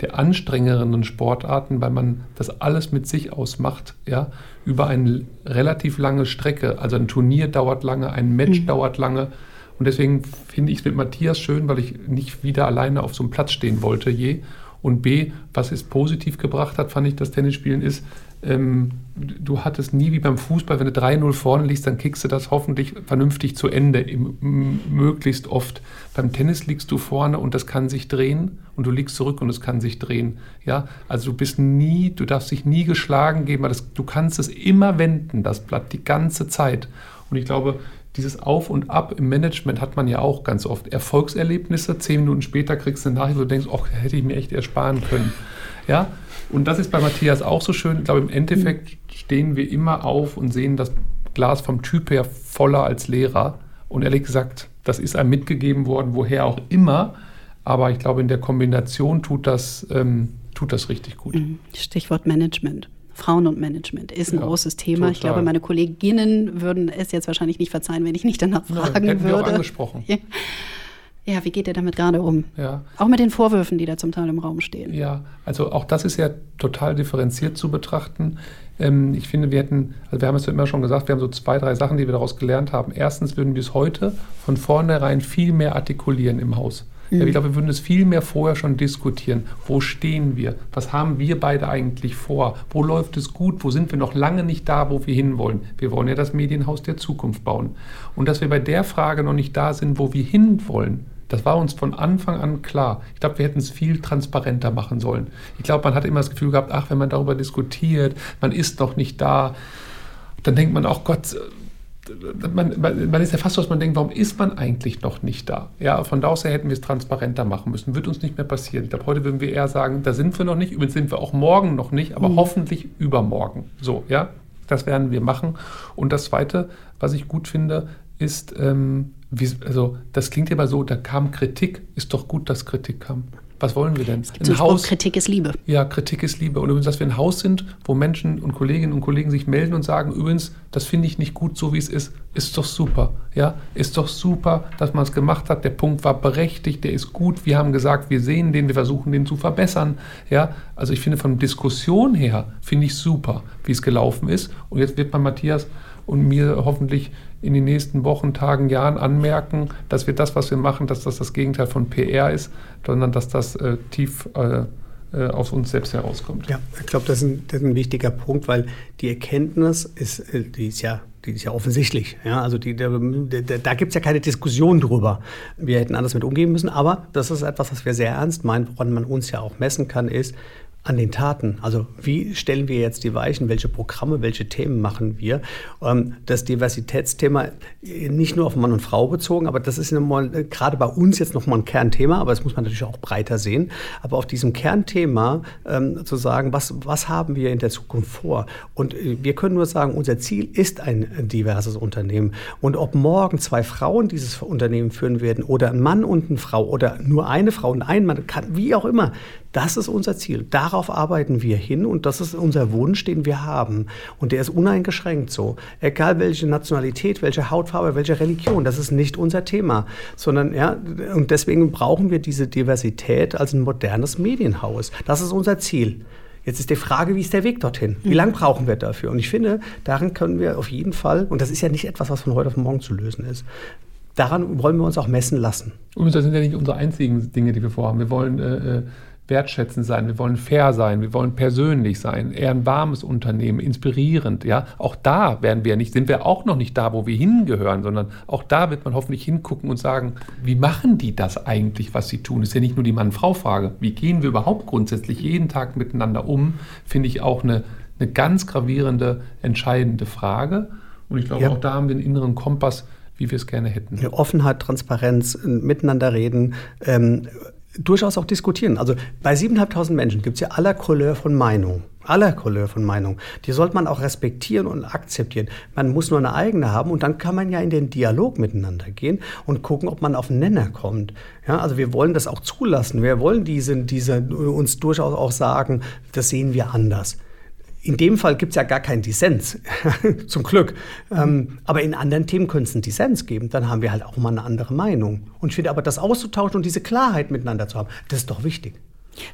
der anstrengenderen Sportarten, weil man das alles mit sich ausmacht, ja, über eine relativ lange Strecke. Also ein Turnier dauert lange, ein Match mhm. dauert lange. Und deswegen finde ich es mit Matthias schön, weil ich nicht wieder alleine auf so einem Platz stehen wollte je. Und B, was es positiv gebracht hat, fand ich das Tennisspielen ist, ähm, du hattest nie wie beim Fußball, wenn du 3-0 vorne liegst, dann kickst du das hoffentlich vernünftig zu Ende, im, möglichst oft. Beim Tennis liegst du vorne und das kann sich drehen und du liegst zurück und es kann sich drehen. Ja, also du bist nie, du darfst dich nie geschlagen geben, weil das, du kannst es immer wenden, das Blatt, die ganze Zeit. Und ich glaube, dieses Auf und Ab im Management hat man ja auch ganz oft. Erfolgserlebnisse, zehn Minuten später kriegst du eine Nachricht, du denkst, ach, hätte ich mir echt ersparen können. Ja, und das ist bei Matthias auch so schön. Ich glaube, im Endeffekt stehen wir immer auf und sehen das Glas vom Typ her voller als Lehrer. Und ehrlich gesagt, das ist einem mitgegeben worden, woher auch immer. Aber ich glaube, in der Kombination tut das, ähm, tut das richtig gut. Mhm. Stichwort Management. Frauen und Management ist ein ja, großes Thema. Total. Ich glaube, meine Kolleginnen würden es jetzt wahrscheinlich nicht verzeihen, wenn ich nicht danach fragen Nein, würde. Wir auch angesprochen. Ja. Ja, wie geht ihr damit gerade um? Ja. Auch mit den Vorwürfen, die da zum Teil im Raum stehen. Ja, also auch das ist ja total differenziert zu betrachten. Ähm, ich finde, wir hätten, also wir haben es ja immer schon gesagt, wir haben so zwei, drei Sachen, die wir daraus gelernt haben. Erstens würden wir es heute von vornherein viel mehr artikulieren im Haus. Mhm. Ich glaube, wir würden es viel mehr vorher schon diskutieren. Wo stehen wir? Was haben wir beide eigentlich vor? Wo läuft es gut? Wo sind wir noch lange nicht da, wo wir hinwollen? Wir wollen ja das Medienhaus der Zukunft bauen. Und dass wir bei der Frage noch nicht da sind, wo wir hinwollen, das war uns von Anfang an klar. Ich glaube, wir hätten es viel transparenter machen sollen. Ich glaube, man hat immer das Gefühl gehabt, ach, wenn man darüber diskutiert, man ist noch nicht da, dann denkt man auch, Gott, man, man, ist ja fast so, dass man denkt, warum ist man eigentlich noch nicht da? Ja, von da aus her hätten wir es transparenter machen müssen. Wird uns nicht mehr passieren. Ich glaube, heute würden wir eher sagen, da sind wir noch nicht, übrigens sind wir auch morgen noch nicht, aber mhm. hoffentlich übermorgen. So, ja, das werden wir machen. Und das Zweite, was ich gut finde, ist, ähm, wie, also das klingt immer so, da kam Kritik. Ist doch gut, dass Kritik kam. Was wollen wir denn? Es gibt ein Haus, Kritik ist Liebe. Ja, Kritik ist Liebe. Und übrigens, dass wir ein Haus sind, wo Menschen und Kolleginnen und Kollegen sich melden und sagen, übrigens, das finde ich nicht gut, so wie es ist, ist doch super. Ja, ist doch super, dass man es gemacht hat. Der Punkt war berechtigt, der ist gut. Wir haben gesagt, wir sehen den, wir versuchen den zu verbessern. Ja, also ich finde von Diskussion her, finde ich super, wie es gelaufen ist. Und jetzt wird man Matthias und mir hoffentlich in den nächsten Wochen, Tagen, Jahren anmerken, dass wir das, was wir machen, dass das das Gegenteil von PR ist, sondern dass das äh, tief äh, äh, aus uns selbst herauskommt. Ja, ich glaube, das, das, ist ein wichtiger Punkt, weil die Erkenntnis ist, äh, die ist ja die ist ja offensichtlich. Ja, also die, da, da gibt es ja keine Diskussion drüber. Wir hätten anders mit umgehen müssen, aber das ist etwas, was wir sehr ernst meinen, woran man uns ja auch messen kann, ist, an den Taten. Also wie stellen wir jetzt die Weichen, welche Programme, welche Themen machen wir? Ähm, das Diversitätsthema nicht nur auf Mann und Frau bezogen, aber das ist mal, äh, gerade bei uns jetzt nochmal ein Kernthema, aber das muss man natürlich auch breiter sehen. Aber auf diesem Kernthema ähm, zu sagen, was, was haben wir in der Zukunft vor? Und äh, wir können nur sagen, unser Ziel ist ein diverses Unternehmen. Und ob morgen zwei Frauen dieses Unternehmen führen werden oder ein Mann und eine Frau oder nur eine Frau und ein Mann, kann, wie auch immer, das ist unser Ziel. Darauf arbeiten wir hin und das ist unser Wunsch, den wir haben. Und der ist uneingeschränkt so. Egal welche Nationalität, welche Hautfarbe, welche Religion, das ist nicht unser Thema. Sondern, ja, und deswegen brauchen wir diese Diversität als ein modernes Medienhaus. Das ist unser Ziel. Jetzt ist die Frage, wie ist der Weg dorthin? Wie lange brauchen wir dafür? Und ich finde, daran können wir auf jeden Fall, und das ist ja nicht etwas, was von heute auf morgen zu lösen ist, daran wollen wir uns auch messen lassen. Und das sind ja nicht unsere einzigen Dinge, die wir vorhaben. Wir wollen äh, äh wertschätzend sein, wir wollen fair sein, wir wollen persönlich sein, eher ein warmes Unternehmen, inspirierend. Ja, auch da werden wir nicht, sind wir auch noch nicht da, wo wir hingehören, sondern auch da wird man hoffentlich hingucken und sagen, wie machen die das eigentlich, was sie tun? Das ist ja nicht nur die Mann-Frau-Frage. Wie gehen wir überhaupt grundsätzlich jeden Tag miteinander um? Finde ich auch eine, eine ganz gravierende, entscheidende Frage. Und ich glaube, ja. auch da haben wir einen inneren Kompass, wie wir es gerne hätten. Offenheit, Transparenz, miteinander reden. Ähm, durchaus auch diskutieren. Also bei 7.500 Menschen gibt es ja aller Couleur von Meinung. aller Couleur von Meinungen. Die sollte man auch respektieren und akzeptieren. Man muss nur eine eigene haben und dann kann man ja in den Dialog miteinander gehen und gucken, ob man auf einen Nenner kommt. Ja, also wir wollen das auch zulassen. Wir wollen diese, diese uns durchaus auch sagen, das sehen wir anders. In dem Fall gibt es ja gar keinen Dissens, [LAUGHS] zum Glück. Ähm, aber in anderen Themen könnte es einen Dissens geben. Dann haben wir halt auch mal eine andere Meinung. Und ich finde aber, das auszutauschen und diese Klarheit miteinander zu haben, das ist doch wichtig.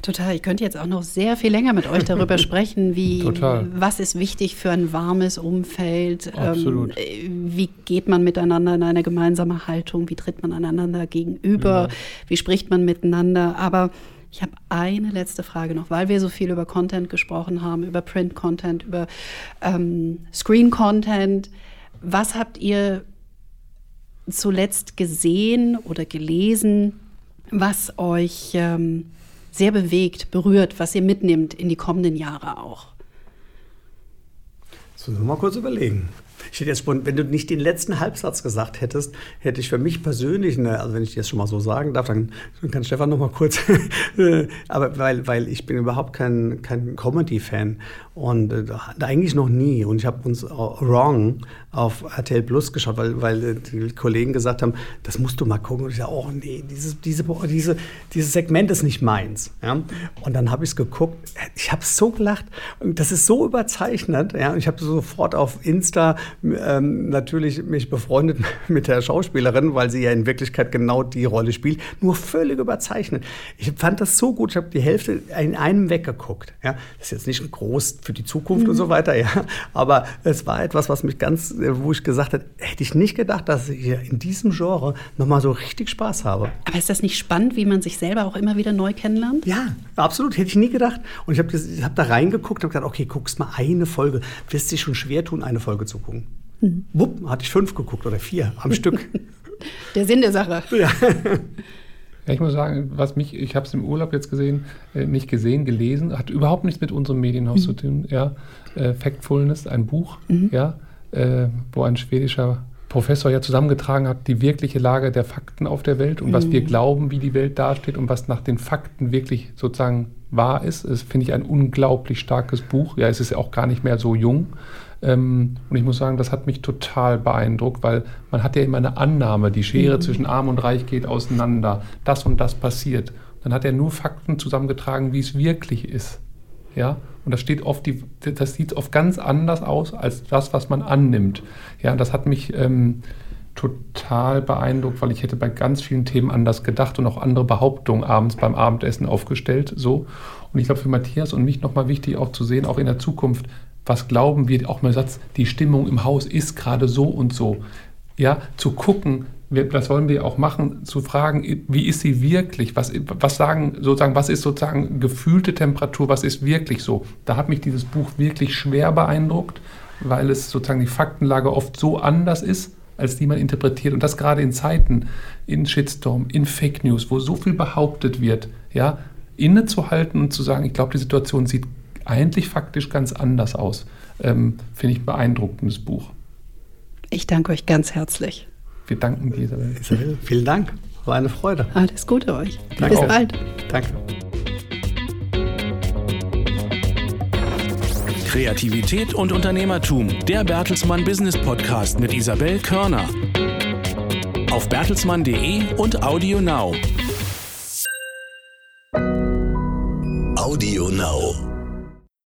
Total. Ich könnte jetzt auch noch sehr viel länger mit euch darüber [LAUGHS] sprechen, wie Total. was ist wichtig für ein warmes Umfeld, ähm, wie geht man miteinander in eine gemeinsame Haltung, wie tritt man einander gegenüber, ja. wie spricht man miteinander. Aber ich habe eine letzte Frage noch, weil wir so viel über Content gesprochen haben, über Print-Content, über ähm, Screen-Content. Was habt ihr zuletzt gesehen oder gelesen, was euch ähm, sehr bewegt, berührt, was ihr mitnehmt in die kommenden Jahre auch? Das müssen wir mal kurz überlegen. Ich hätte jetzt, wenn du nicht den letzten Halbsatz gesagt hättest, hätte ich für mich persönlich, eine, also wenn ich das schon mal so sagen darf, dann kann Stefan noch mal kurz, [LAUGHS] aber weil, weil ich bin überhaupt kein, kein Comedy-Fan und äh, eigentlich noch nie. Und ich habe uns Wrong auf RTL Plus geschaut, weil, weil äh, die Kollegen gesagt haben, das musst du mal gucken. Und ich dachte, oh nee, dieses, diese, diese, dieses Segment ist nicht meins. Ja? Und dann habe ich es geguckt. Ich habe so gelacht. Das ist so überzeichnet. Ja? Ich habe sofort auf Insta ähm, natürlich mich befreundet [LAUGHS] mit der Schauspielerin, weil sie ja in Wirklichkeit genau die Rolle spielt. Nur völlig überzeichnet. Ich fand das so gut. Ich habe die Hälfte in einem weggeguckt. Ja? Das ist jetzt nicht groß für die Zukunft mhm. und so weiter, ja. Aber es war etwas, was mich ganz, wo ich gesagt habe, hätte ich nicht gedacht, dass ich in diesem Genre nochmal so richtig Spaß habe. Aber ist das nicht spannend, wie man sich selber auch immer wieder neu kennenlernt? Ja, absolut, hätte ich nie gedacht. Und ich habe hab da reingeguckt und gesagt, okay, guckst mal eine Folge. Wirst dich schon schwer tun, eine Folge zu gucken. Mhm. Wupp, hatte ich fünf geguckt oder vier am [LAUGHS] Stück. Der Sinn der Sache. Ja. Ja, ich muss sagen, was mich, ich habe es im Urlaub jetzt gesehen, äh, nicht gesehen, gelesen, hat überhaupt nichts mit unserem Medienhaus mhm. zu tun. Ja, äh, Factfulness, ein Buch, mhm. ja, äh, wo ein schwedischer Professor ja zusammengetragen hat, die wirkliche Lage der Fakten auf der Welt und mhm. was wir mhm. glauben, wie die Welt dasteht und was nach den Fakten wirklich sozusagen wahr ist. Das finde ich ein unglaublich starkes Buch. Ja, es ist ja auch gar nicht mehr so jung. Ähm, und ich muss sagen, das hat mich total beeindruckt, weil man hat ja immer eine Annahme, die Schere mhm. zwischen Arm und Reich geht auseinander, das und das passiert. Dann hat er nur Fakten zusammengetragen, wie es wirklich ist. Ja, und das steht oft, die, das sieht oft ganz anders aus als das, was man annimmt. Ja, das hat mich ähm, total beeindruckt, weil ich hätte bei ganz vielen Themen anders gedacht und auch andere Behauptungen abends beim Abendessen aufgestellt. So. Und ich glaube, für Matthias und mich nochmal wichtig auch zu sehen, auch in der Zukunft, was glauben wir, auch mal Satz, die Stimmung im Haus ist gerade so und so. Ja, zu gucken, das wollen wir auch machen, zu fragen, wie ist sie wirklich? Was, was sagen sozusagen, was ist sozusagen gefühlte Temperatur, was ist wirklich so? Da hat mich dieses Buch wirklich schwer beeindruckt, weil es sozusagen die Faktenlage oft so anders ist, als die man interpretiert. Und das gerade in Zeiten, in Shitstorm, in Fake News, wo so viel behauptet wird, ja, innezuhalten und zu sagen, ich glaube, die Situation sieht eigentlich faktisch ganz anders aus. Ähm, Finde ich ein beeindruckendes Buch. Ich danke euch ganz herzlich. Wir danken dir, Isabel. Isabel, vielen Dank. War eine Freude. Alles Gute euch. Danke Bis bald. Danke. Kreativität und Unternehmertum. Der Bertelsmann Business Podcast mit Isabel Körner. Auf bertelsmann.de und Audio Now. Audio Now.